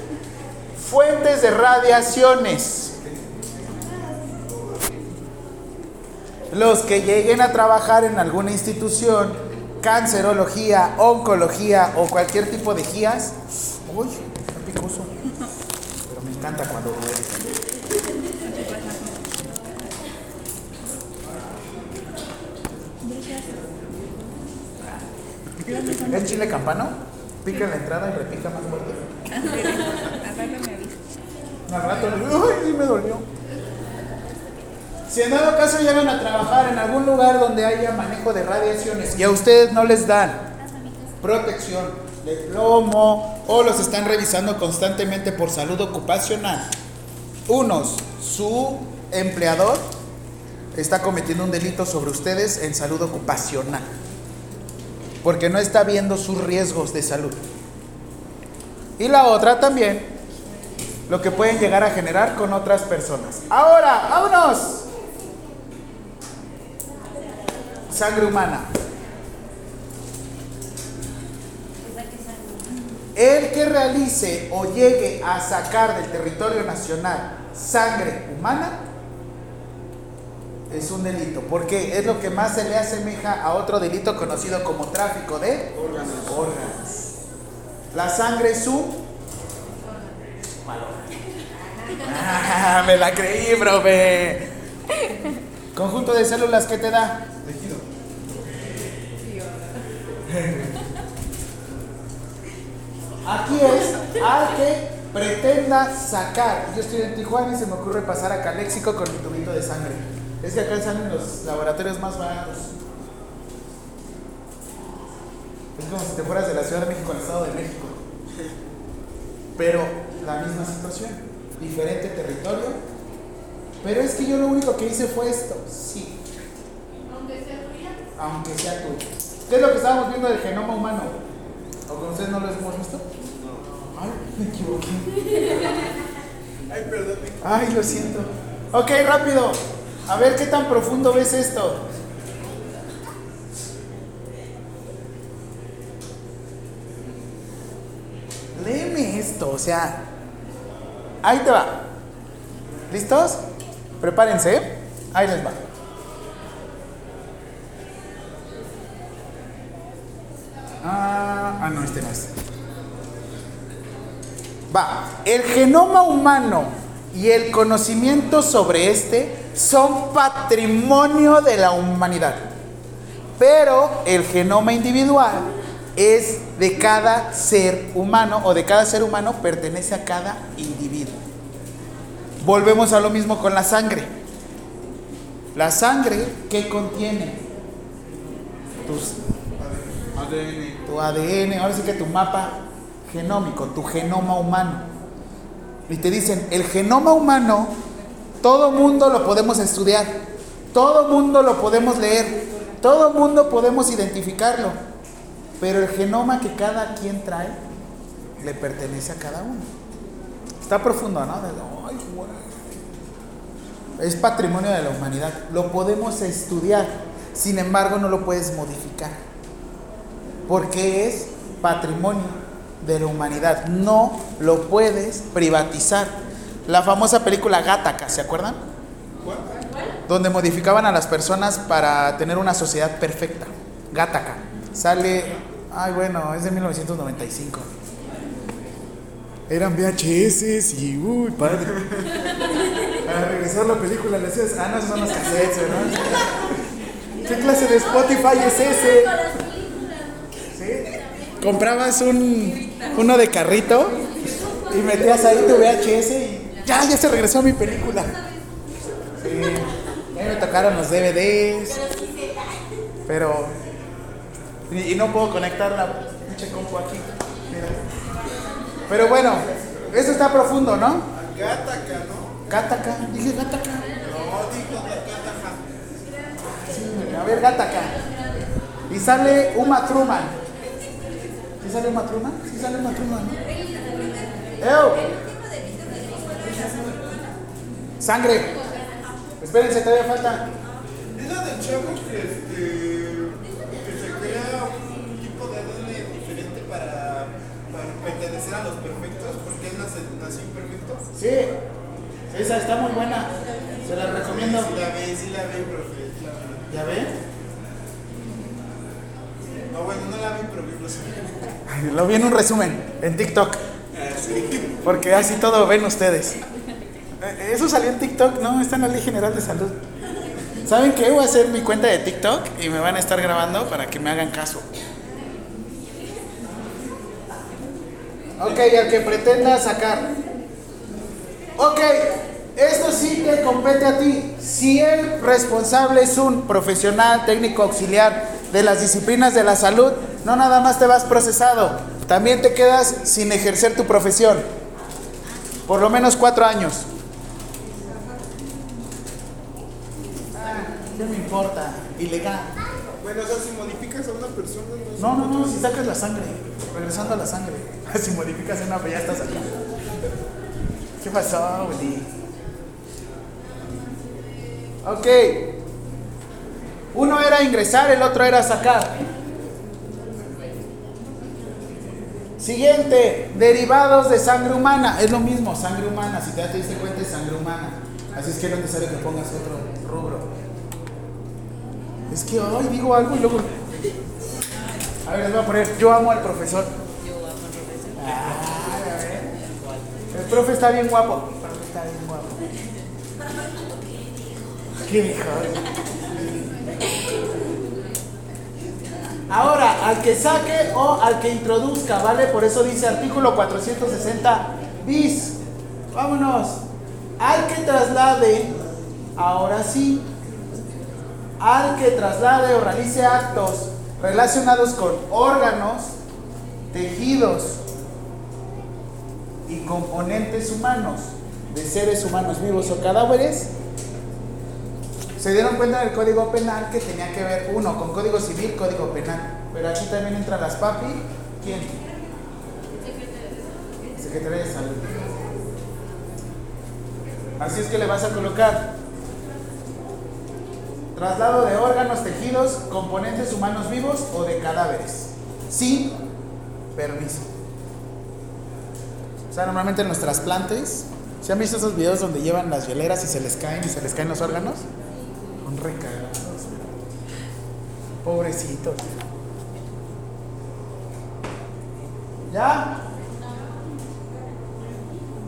Fuentes de radiaciones. Los que lleguen a trabajar en alguna institución, cancerología, oncología o cualquier tipo de guías. Uy, está picoso. Pero me encanta cuando duele. ¿Es chile campano? Pica en la entrada y repica más fuerte. Al rato le digo, ¡ay, sí me dolió! Si en dado caso llegan a trabajar en algún lugar donde haya manejo de radiaciones y a ustedes no les dan protección, de plomo o los están revisando constantemente por salud ocupacional. Unos, su empleador está cometiendo un delito sobre ustedes en salud ocupacional, porque no está viendo sus riesgos de salud. Y la otra también, lo que pueden llegar a generar con otras personas. Ahora, vámonos. Sangre humana. El que realice o llegue a sacar del territorio nacional sangre humana es un delito, porque es lo que más se le asemeja a otro delito conocido como tráfico de órganos. La sangre es un Ah, me la creí, profe. Conjunto de células que te da. Aquí es al que pretenda sacar. Yo estoy en Tijuana y se me ocurre pasar a Caléxico con mi tubito de sangre. Es que acá salen los laboratorios más baratos. Es como si te fueras de la Ciudad de México al Estado de México. Pero la misma situación, diferente territorio. Pero es que yo lo único que hice fue esto, sí. Aunque sea tuyo. ¿Qué es lo que estábamos viendo del genoma humano? ¿O con ustedes no lo hemos visto? Ay, me equivoqué. Ay, perdón. Ay, lo siento. Ok, rápido. A ver qué tan profundo ves esto. Léeme esto, o sea. Ahí te va. ¿Listos? Prepárense. ¿eh? Ahí les va. Ah, ah, no, este no es. Va, el genoma humano y el conocimiento sobre este son patrimonio de la humanidad. Pero el genoma individual es de cada ser humano o de cada ser humano pertenece a cada individuo. Volvemos a lo mismo con la sangre. La sangre, ¿qué contiene? Tus Tu ADN, ahora sí que tu mapa genómico, tu genoma humano. Y te dicen, el genoma humano, todo mundo lo podemos estudiar, todo mundo lo podemos leer, todo mundo podemos identificarlo, pero el genoma que cada quien trae le pertenece a cada uno. Está profundo, ¿no? Es patrimonio de la humanidad, lo podemos estudiar, sin embargo no lo puedes modificar porque es patrimonio de la humanidad. No lo puedes privatizar. La famosa película Gattaca, ¿se acuerdan? Donde modificaban a las personas para tener una sociedad perfecta. Gattaca. Sale, ay bueno, es de 1995. Eran VHS y uy, padre. Para regresar la película le decías, ah, no, son los cassettes, ¿no? ¿Qué clase de Spotify es ese? Comprabas un, uno de carrito y metías ahí tu VHS y ya, ya se regresó mi película. Sí. Ya me tocaron los DVDs. Pero. Y, y no puedo conectar la pinche compu aquí. Mira. Pero bueno, eso está profundo, ¿no? Gataca, ¿no? Gataca, dije Gataca. No, digo Gataca. Sí, a ver, Gataca. Y sale Uma Truman. ¿Sí sale Uma Truman? Sí sale. ¡Ew! Sangre. Espérense, todavía falta. Es la del chavo que, este, que se crea un tipo de ADN diferente para, para pertenecer a los perfectos, porque él nace, nació imperfecto. Sí. Esa está muy buena. Se la recomiendo. Sí la ve, sí la ve, profe. la ve. No, bueno, no la vi, pero vi los Ay, Lo vi en un resumen en TikTok. Ah, sí. Porque así todo ven ustedes. Eh, Eso salió en TikTok, no, está en la Ley General de Salud. ¿Saben qué? Voy a hacer mi cuenta de TikTok y me van a estar grabando para que me hagan caso. Ok, al que pretenda sacar. Ok, esto sí te compete a ti. Si el responsable es un profesional técnico auxiliar de las disciplinas de la salud, no nada más te vas procesado, también te quedas sin ejercer tu profesión. Por lo menos cuatro años. Ah, ¿Qué me importa? Ilegal. Bueno, o sea, si modificas a una persona, no No, no, no, si sacas la sangre, regresando a la sangre. Si modificas una, pues ya estás allá. ¿Qué pasó, Willy? Ok. Uno era ingresar, el otro era sacar. Siguiente, derivados de sangre humana. Es lo mismo, sangre humana. Si te, te diste cuenta, es sangre humana. Así es que no es necesario que pongas otro rubro. Es que hoy digo algo y luego. A ver, les voy a poner. Yo amo al profesor. Yo amo al profesor. A ver. El profe está bien guapo. El profe está bien guapo. ¿Qué dijo? Ahora, al que saque o al que introduzca, ¿vale? Por eso dice artículo 460 bis. Vámonos. Al que traslade, ahora sí, al que traslade o realice actos relacionados con órganos, tejidos y componentes humanos de seres humanos vivos o cadáveres, se dieron cuenta del código penal que tenía que ver uno con código civil, código penal. Pero aquí también entra las papi. ¿Quién? Secretaría de Salud. Así es que le vas a colocar traslado de órganos, tejidos, componentes humanos vivos o de cadáveres. Sin permiso. O sea, normalmente en los trasplantes, ¿se han visto esos videos donde llevan las hieleras y se les caen y se les caen los órganos? Son recagados. Pobrecitos. ¿Ya?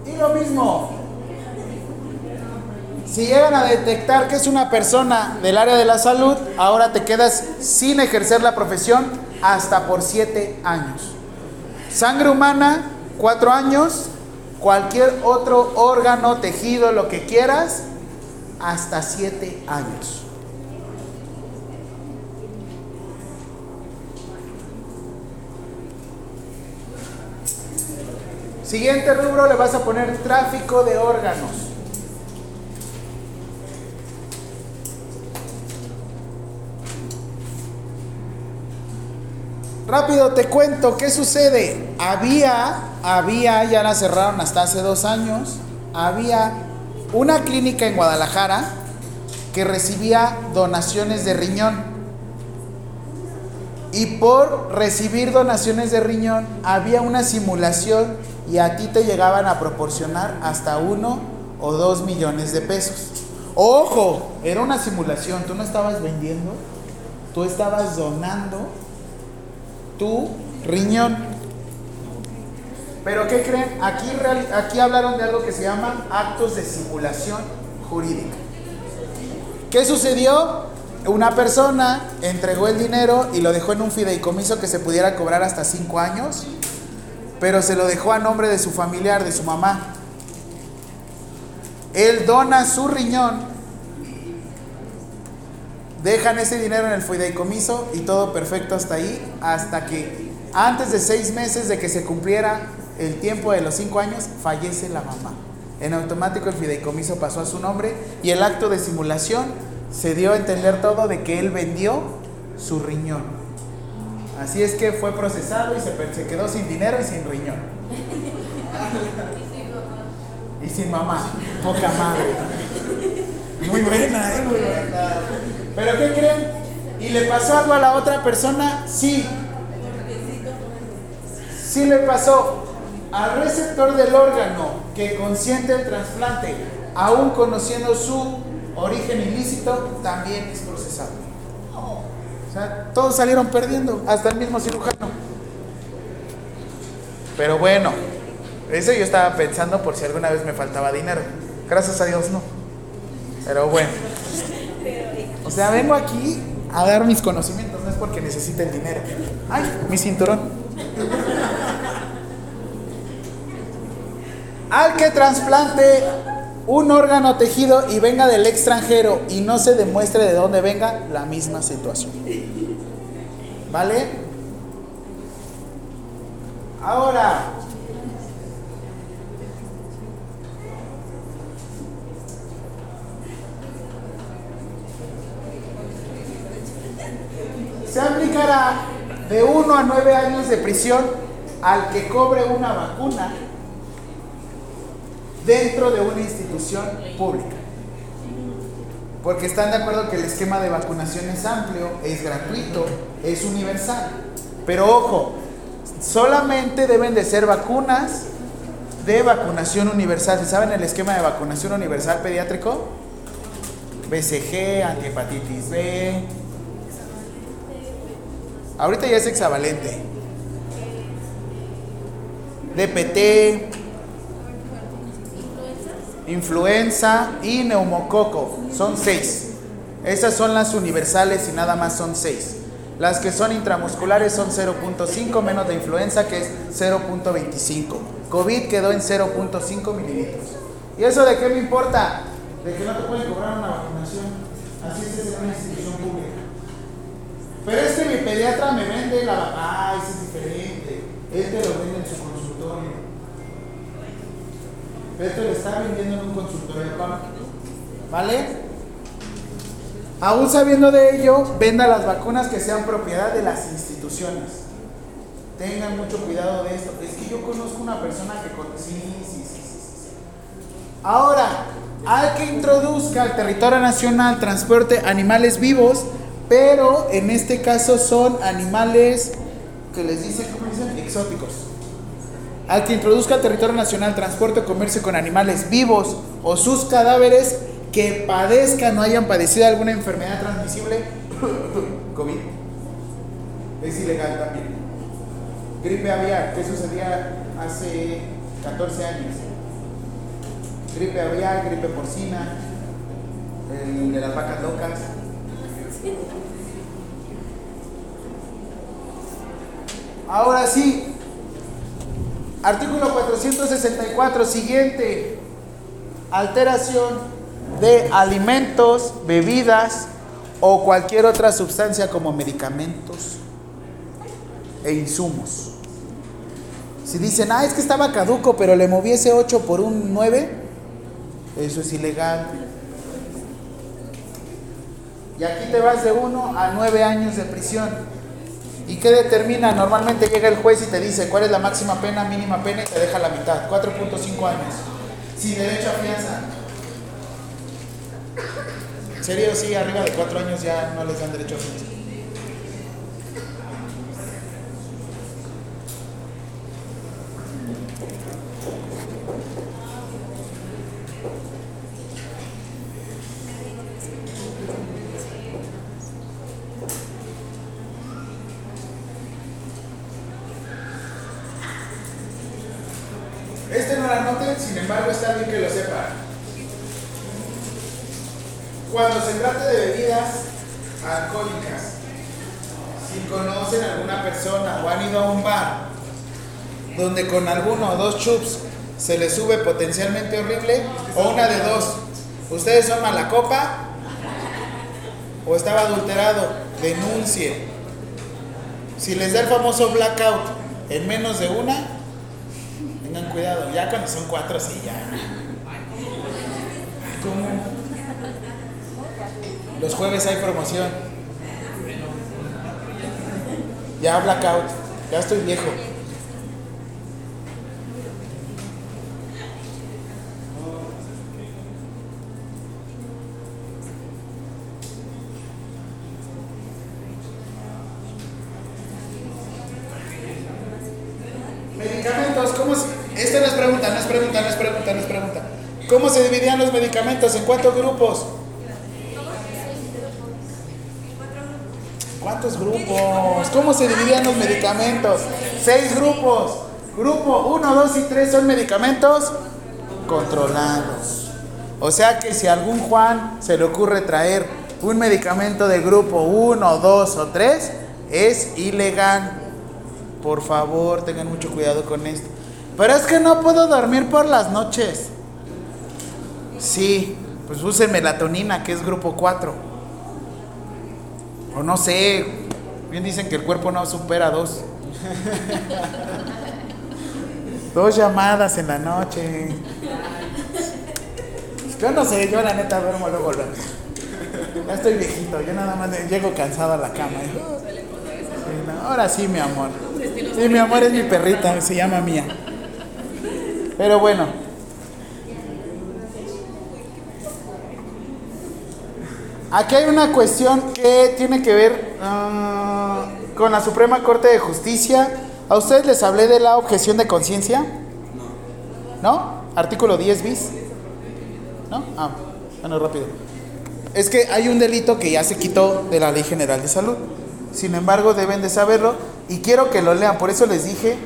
Y lo mismo. Si llegan a detectar que es una persona del área de la salud, ahora te quedas sin ejercer la profesión hasta por siete años. Sangre humana, cuatro años. Cualquier otro órgano, tejido, lo que quieras, hasta siete años. Siguiente rubro le vas a poner tráfico de órganos. Rápido te cuento qué sucede. Había, había, ya la cerraron hasta hace dos años, había una clínica en Guadalajara que recibía donaciones de riñón. Y por recibir donaciones de riñón había una simulación y a ti te llegaban a proporcionar hasta uno o dos millones de pesos. Ojo, era una simulación, tú no estabas vendiendo, tú estabas donando tu riñón. Pero ¿qué creen? Aquí, aquí hablaron de algo que se llaman actos de simulación jurídica. ¿Qué sucedió? Una persona entregó el dinero y lo dejó en un fideicomiso que se pudiera cobrar hasta cinco años, pero se lo dejó a nombre de su familiar, de su mamá. Él dona su riñón, dejan ese dinero en el fideicomiso y todo perfecto hasta ahí, hasta que antes de seis meses de que se cumpliera el tiempo de los cinco años, fallece la mamá. En automático el fideicomiso pasó a su nombre y el acto de simulación se dio a entender todo de que él vendió su riñón. Así es que fue procesado y se, se quedó sin dinero y sin riñón. Y sin mamá. Poca madre. Muy buena, ¿eh? Muy buena. ¿Pero qué creen? ¿Y le pasó algo a la otra persona? Sí. Sí le pasó. Al receptor del órgano que consiente el trasplante, aún conociendo su origen ilícito, también es procesado. O sea, todos salieron perdiendo, hasta el mismo cirujano. Pero bueno, eso yo estaba pensando por si alguna vez me faltaba dinero. Gracias a Dios no. Pero bueno. O sea, vengo aquí a dar mis conocimientos, no es porque necesite el dinero. Ay, mi cinturón. Al que trasplante un órgano tejido y venga del extranjero y no se demuestre de dónde venga, la misma situación. ¿Vale? Ahora, se aplicará de 1 a 9 años de prisión al que cobre una vacuna dentro de una institución pública. Porque están de acuerdo que el esquema de vacunación es amplio, es gratuito, es universal. Pero ojo, solamente deben de ser vacunas de vacunación universal. ¿Se saben el esquema de vacunación universal pediátrico? BCG, antihepatitis B. Ahorita ya es hexavalente. DPT, influenza y neumococo. Son seis. Esas son las universales y nada más son seis. Las que son intramusculares son 0.5 menos de influenza que es 0.25. COVID quedó en 0.5 mililitros. ¿Y eso de qué me importa? De que no te pueden cobrar una vacunación. Así es en una institución pública. Pero es que mi pediatra me vende la vacuna. Ah, es diferente. Este lo vende en su. Esto le está vendiendo en un consultorio ¿Vale? Aún sabiendo de ello, venda las vacunas que sean propiedad de las instituciones. Tengan mucho cuidado de esto. Es que yo conozco una persona que con... Sí, sí, sí, sí, Ahora, al que introduzca al territorio nacional transporte animales vivos, pero en este caso son animales que les dicen, ¿cómo dicen? Exóticos. Al que introduzca al territorio nacional transporte o comercio con animales vivos o sus cadáveres que padezcan o hayan padecido alguna enfermedad transmisible, COVID, es ilegal también. Gripe aviar, ¿qué sucedía hace 14 años? Gripe aviar, gripe porcina, de las vacas locas. Ahora sí, artículo 464, siguiente, alteración de alimentos, bebidas o cualquier otra sustancia como medicamentos e insumos. Si dicen, ah, es que estaba caduco, pero le moví ese 8 por un 9, eso es ilegal. Y aquí te vas de 1 a 9 años de prisión. ¿Y qué determina? Normalmente llega el juez y te dice cuál es la máxima pena, mínima pena y te deja la mitad, 4.5 años, sin derecho a fianza. En serio, sí, arriba de cuatro años ya no les dan derecho a fianza. Este no la noten, sin embargo está bien que lo sepa. Cuando se trata de bebidas alcohólicas, si conocen a alguna persona o han ido a un bar donde con alguno dos chups se les sube potencialmente horrible, o una de dos, ustedes son mala copa o estaba adulterado, denuncie. Si les da el famoso blackout en menos de una, tengan cuidado, ya cuando son cuatro, sí, ya. ¿Cómo? Los jueves hay promoción. Ya blackout. Ya estoy viejo. ¿En cuántos grupos? ¿Cuántos grupos? ¿Cómo se dividían los medicamentos? Seis grupos. Grupo 1, 2 y 3 son medicamentos controlados. O sea que si a algún Juan se le ocurre traer un medicamento de grupo 1, 2 o 3, es ilegal. Por favor, tengan mucho cuidado con esto. Pero es que no puedo dormir por las noches. Sí, pues use melatonina, que es grupo 4. O no sé, bien dicen que el cuerpo no supera dos. Dos llamadas en la noche. Yo no sé, yo la neta duermo luego, luego. Ya estoy viejito, yo nada más llego cansado a la cama. Sí, no, ahora sí, mi amor. Sí, mi amor es mi perrita, se llama Mía. Pero bueno. Aquí hay una cuestión que tiene que ver ah, con la Suprema Corte de Justicia. ¿A ustedes les hablé de la objeción de conciencia? ¿No? Artículo 10 bis. ¿No? Ah, bueno, rápido. Es que hay un delito que ya se quitó de la Ley General de Salud. Sin embargo, deben de saberlo y quiero que lo lean. Por eso les dije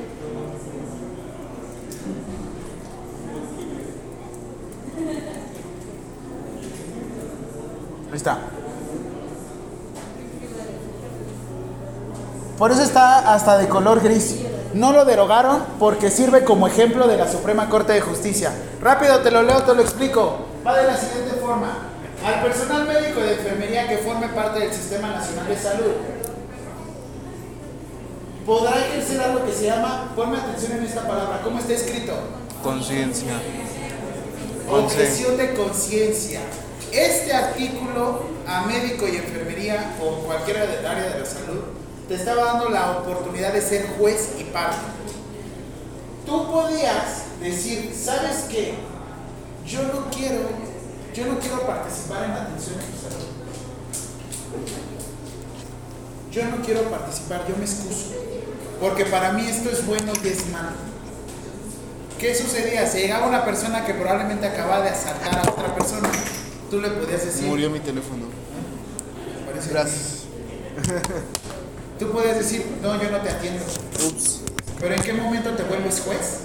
Ahí está. Por eso está hasta de color gris. No lo derogaron porque sirve como ejemplo de la Suprema Corte de Justicia. Rápido te lo leo, te lo explico. Va de la siguiente forma. Al personal médico de enfermería que forme parte del Sistema Nacional de Salud podrá ejercer algo que se llama, ponme atención en esta palabra, ¿cómo está escrito? Conciencia. Objeción de conciencia. Este artículo a médico y enfermería o cualquiera del área de la salud te estaba dando la oportunidad de ser juez y parte. Tú podías decir, ¿sabes qué? Yo no quiero, yo no quiero participar en la atención de tu salud. Yo no quiero participar, yo me excuso. Porque para mí esto es bueno y es malo. ¿Qué sucedía? Se llegaba una persona que probablemente acababa de asaltar a otra persona. Tú le podías decir. Murió mi teléfono. Gracias. Tú podías decir, no, yo no te atiendo. Ups. Pero ¿en qué momento te vuelves juez?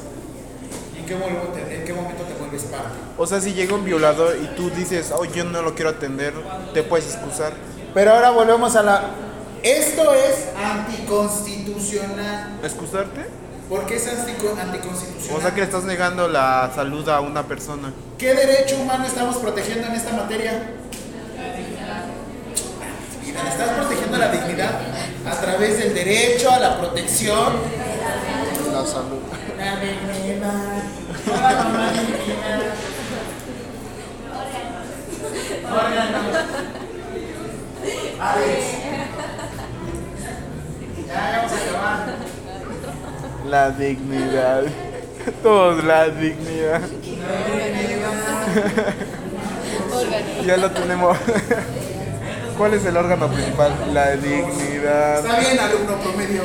¿Y ¿En qué, te- en qué momento te vuelves parte? O sea, si llega un violador y tú dices, oh, yo no lo quiero atender, te puedes excusar. Pero ahora volvemos a la... Esto es anticonstitucional. ¿Excusarte? ¿Por qué es antico- anticonstitucional? O sea, que le estás negando la salud a una persona. ¿Qué derecho humano estamos protegiendo en esta materia? Mira, estás protegiendo la dignidad a través del derecho a la protección. La salud. La. Alex. Ya vamos a acabar. La dignidad. Todos la dignidad. ya lo tenemos. ¿Cuál es el órgano principal? La dignidad. Está bien, alumno promedio.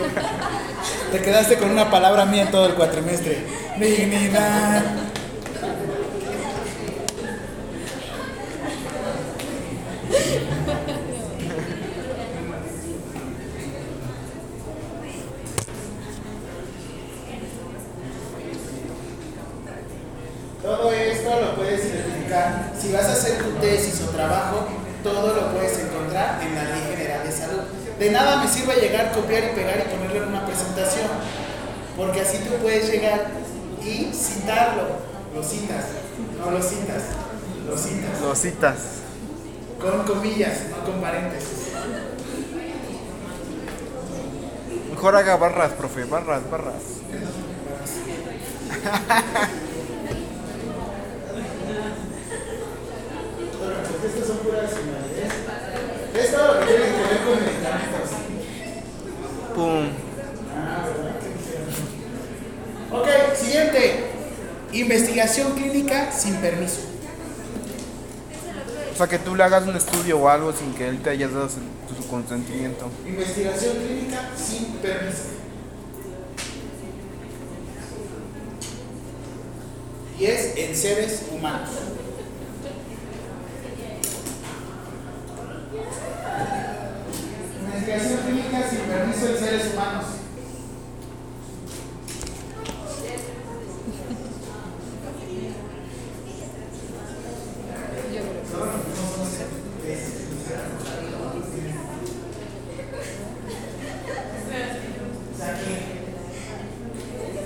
Te quedaste con una palabra mía en todo el cuatrimestre. Dignidad. Todo esto lo puedes identificar. Si vas a hacer tu tesis o trabajo, todo lo puedes encontrar en la Ley General de Salud. De nada me sirve llegar, copiar y pegar y ponerlo en una presentación, porque así tú puedes llegar y citarlo. Lo citas, no lo citas, lo citas. Lo citas. Con comillas, no con paréntesis. Mejor haga barras, profe. Barras, barras. Porque estas son puras señales. Es todo lo que tiene que ver con medicamentos. Pum. Ok, siguiente. Investigación clínica sin permiso. O sea, que tú le hagas un estudio o algo sin que él te haya dado su consentimiento. Investigación clínica sin permiso. Y es en seres humanos. Investigación clínica sin permiso en seres humanos.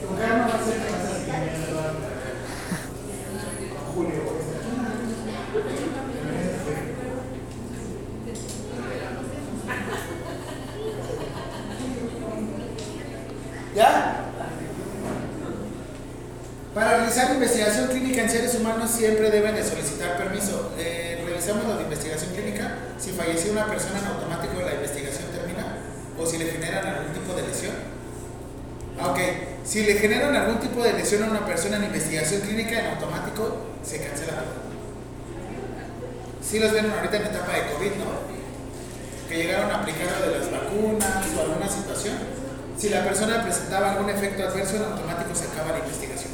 Tu karma va a ser que vas a seguir Eduardo. Julio. ¿Ya? Para realizar investigación clínica en seres humanos siempre deben de solicitar permiso. Eh, revisamos lo de investigación clínica. Si falleció una persona en automático la investigación termina o si le generan algún tipo de lesión. Ah, Ok, si le generan algún tipo de lesión a una persona en investigación clínica en automático se cancela todo. Si los ven ahorita en etapa de COVID, ¿no? Que llegaron a aplicar lo de las vacunas o alguna situación. Si la persona presentaba algún efecto adverso en automático se acaba la investigación.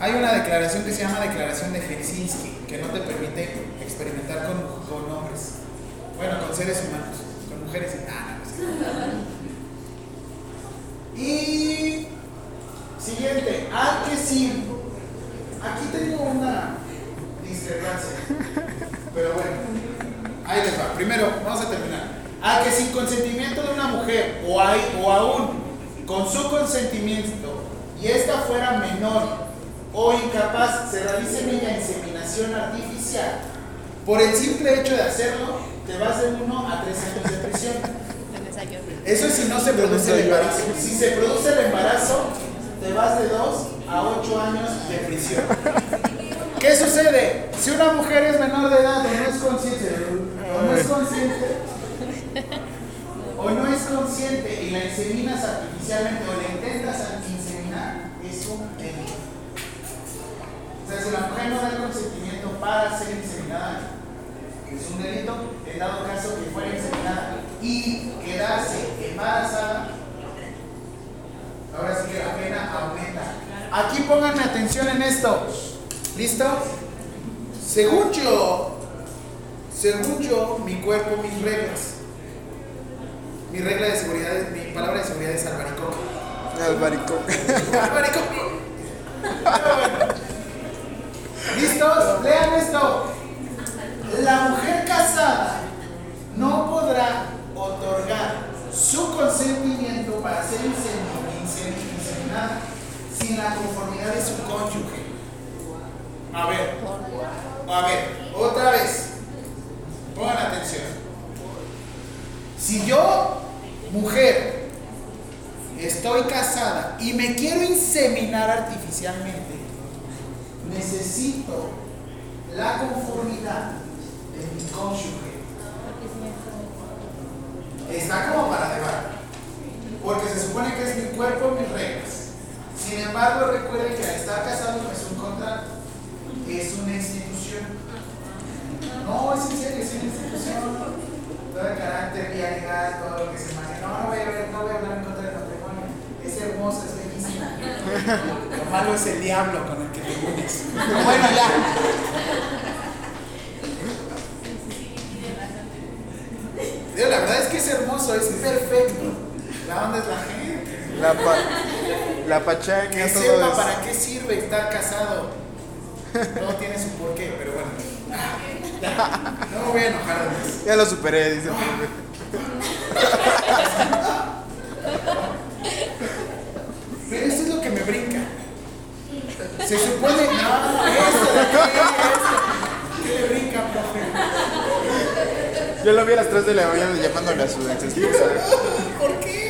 Hay una declaración que se llama Declaración de Helsinki, que no te permite experimentar con, con hombres. Bueno, con seres humanos, con mujeres y ah, no, no sé. Y siguiente, ah, que sí. Aquí tengo una discrepancia. Pero bueno, ahí les va. Primero, vamos a terminar. A que sin consentimiento de una mujer o, hay, o aún con su consentimiento y esta fuera menor o incapaz se realice en ella inseminación artificial, por el simple hecho de hacerlo, te vas de 1 a 3 años de prisión. Eso es si no se produce el embarazo. Si se produce el embarazo, te vas de 2 a 8 años de prisión. ¿Qué sucede? Si una mujer es menor de edad o no es consciente, o no es consciente, o no es consciente y la inseminas artificialmente o le intentas inseminar, es un delito. O sea, si la mujer no da el consentimiento para ser inseminada, es un delito, en dado caso que fuera inseminada y quedase embarazada, ahora sí que la pena aumenta. Aquí pónganme atención en esto. ¿Listo? Según yo, según yo, mi cuerpo, mis reglas. Mi regla de seguridad, es- mi palabra de seguridad es albaricoque. Albaricoque. Albaricoque. ¿Listos? Lean esto. La mujer casada no podrá otorgar su consentimiento para ser insemi- inseminada sin la conformidad de su cónyuge. A ver, a ver, otra vez. Pongan atención. Si yo, mujer, estoy casada y me quiero inseminar artificialmente, necesito la conformidad de mi cónyuge. Está como para debate. Porque se supone que es mi cuerpo, mis reglas. Sin embargo, recuerden que al estar casado no es un contrato, es una institución. No, es en serio, es una institución. Todo el carácter vía legal, todo lo que se maneja. No, no voy a, ver- no voy a hablar en contra del matrimonio. Es hermoso, es bellísimo. Lo malo es el diablo con el que te unes. Bueno, ya. La verdad es que es hermoso, es perfecto. La onda es la gente. La, pa, la Que pachanga, todo sepa es. para qué sirve estar casado. Todo tiene su porqué, pero bueno. Ya. No me voy a enojar más. Ya lo superé, dice. Pero eso es lo que me brinca. Se supone. No, esto esto. ¿Qué le brinca, profe? Yo lo vi a las 3 de la mañana llamándole a su ex esposa. ¿Por qué?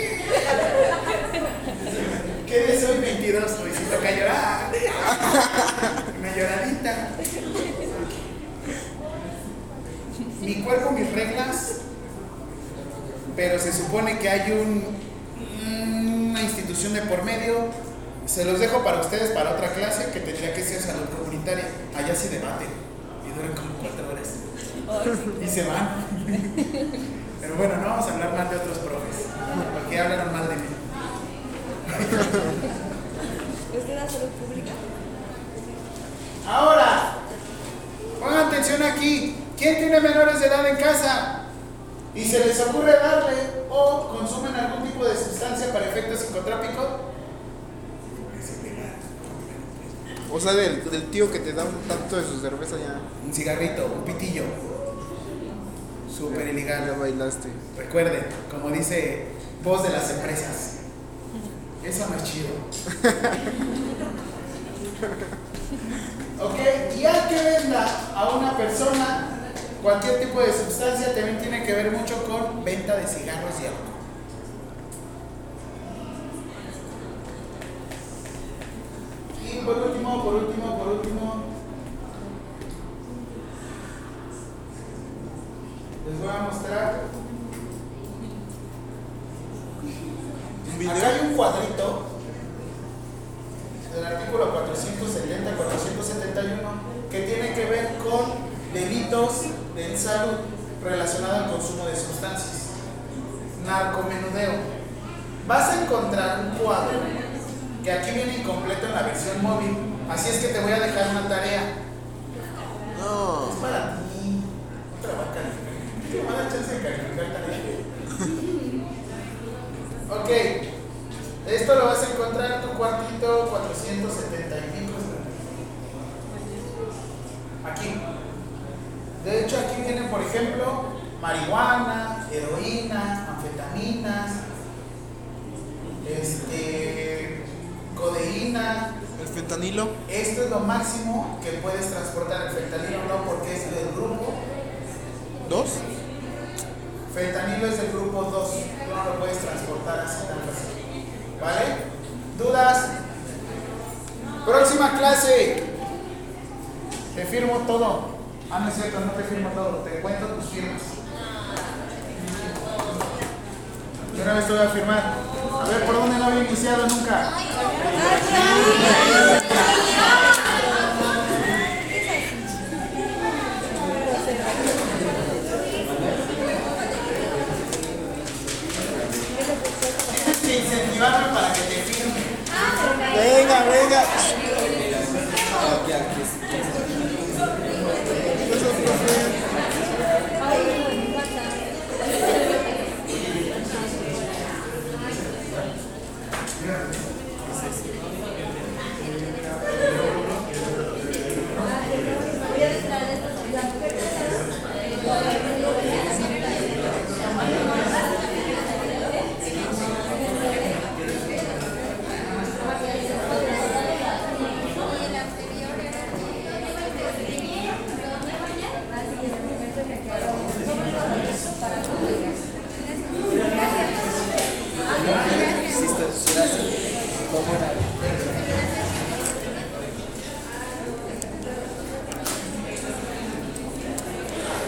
¿Qué de soy 22? Hoy sí toca llorar. Una lloradita. Mi cuerpo, mis reglas. Pero se supone que hay un, una institución de por medio. Se los dejo para ustedes para otra clase que tendría que ser salud comunitaria. Allá sí debaten y duran como cuatro horas. Y se van. Pero bueno, no vamos a hablar mal de otros profes, porque hablaron mal de mí. ¿Usted da salud pública? Ahora, pongan atención aquí. ¿Quién tiene menores de edad en casa? Y se les ocurre darle o consumen algún tipo de sustancia para efecto psicotrópico. Es ilegal. O sea, del, del tío que te da un tanto de su cerveza ya. Un cigarrito, un pitillo. Súper Ya ilegal. bailaste. Recuerden, como dice voz de las empresas, eso no es chido. ok, y al que venda a una persona cualquier tipo de sustancia también tiene que ver mucho con venta de cigarros y alcohol. por último, por último, por último. Les voy a mostrar. Acá hay un cuadrito del artículo 470, 471 que tiene que ver con delitos de salud relacionados al consumo de sustancias. Narcomenudeo. Vas a encontrar un cuadro que aquí viene incompleto en la versión móvil. Así es que te voy a dejar una tarea. No. Es para ti. Otra va a calificar. ¿Qué me va a chance de calificar tarea? ok. Esto lo vas a encontrar en tu cuartito 470 y pico. Aquí. De hecho, aquí vienen, por ejemplo, marihuana, heroína, anfetaminas, este, codeína. ¿El fentanilo? Esto es lo máximo que puedes transportar. El fentanilo no, porque es del grupo. ¿Dos? Fentanilo es del grupo 2. Tú no lo puedes transportar así tan fácil. ¿Vale? ¿Dudas? Próxima clase. Te firmo todo. Ah, no es cierto, no te firmo todo. Te cuento tus firmas. Yo una vez te voy a firmar. A ver, ¿por dónde no había iniciado nunca? Tienes que incentivarme para que te firme. Venga, venga.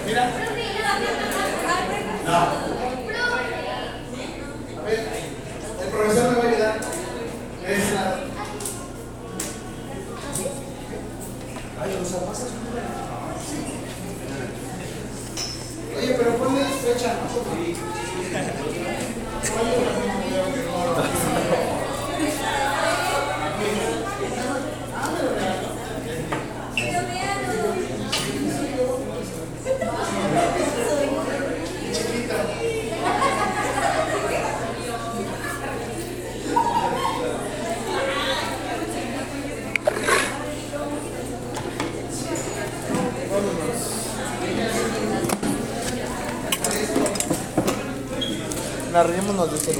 Mira. No. A ver, el profesor me va a ayudar. Es la- Oye, pero ponle fecha, ¿no? Larguémonos de este lugar. Tenemos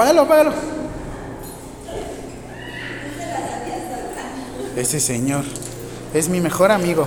Apágalo, apágalo. Ese señor es mi mejor amigo.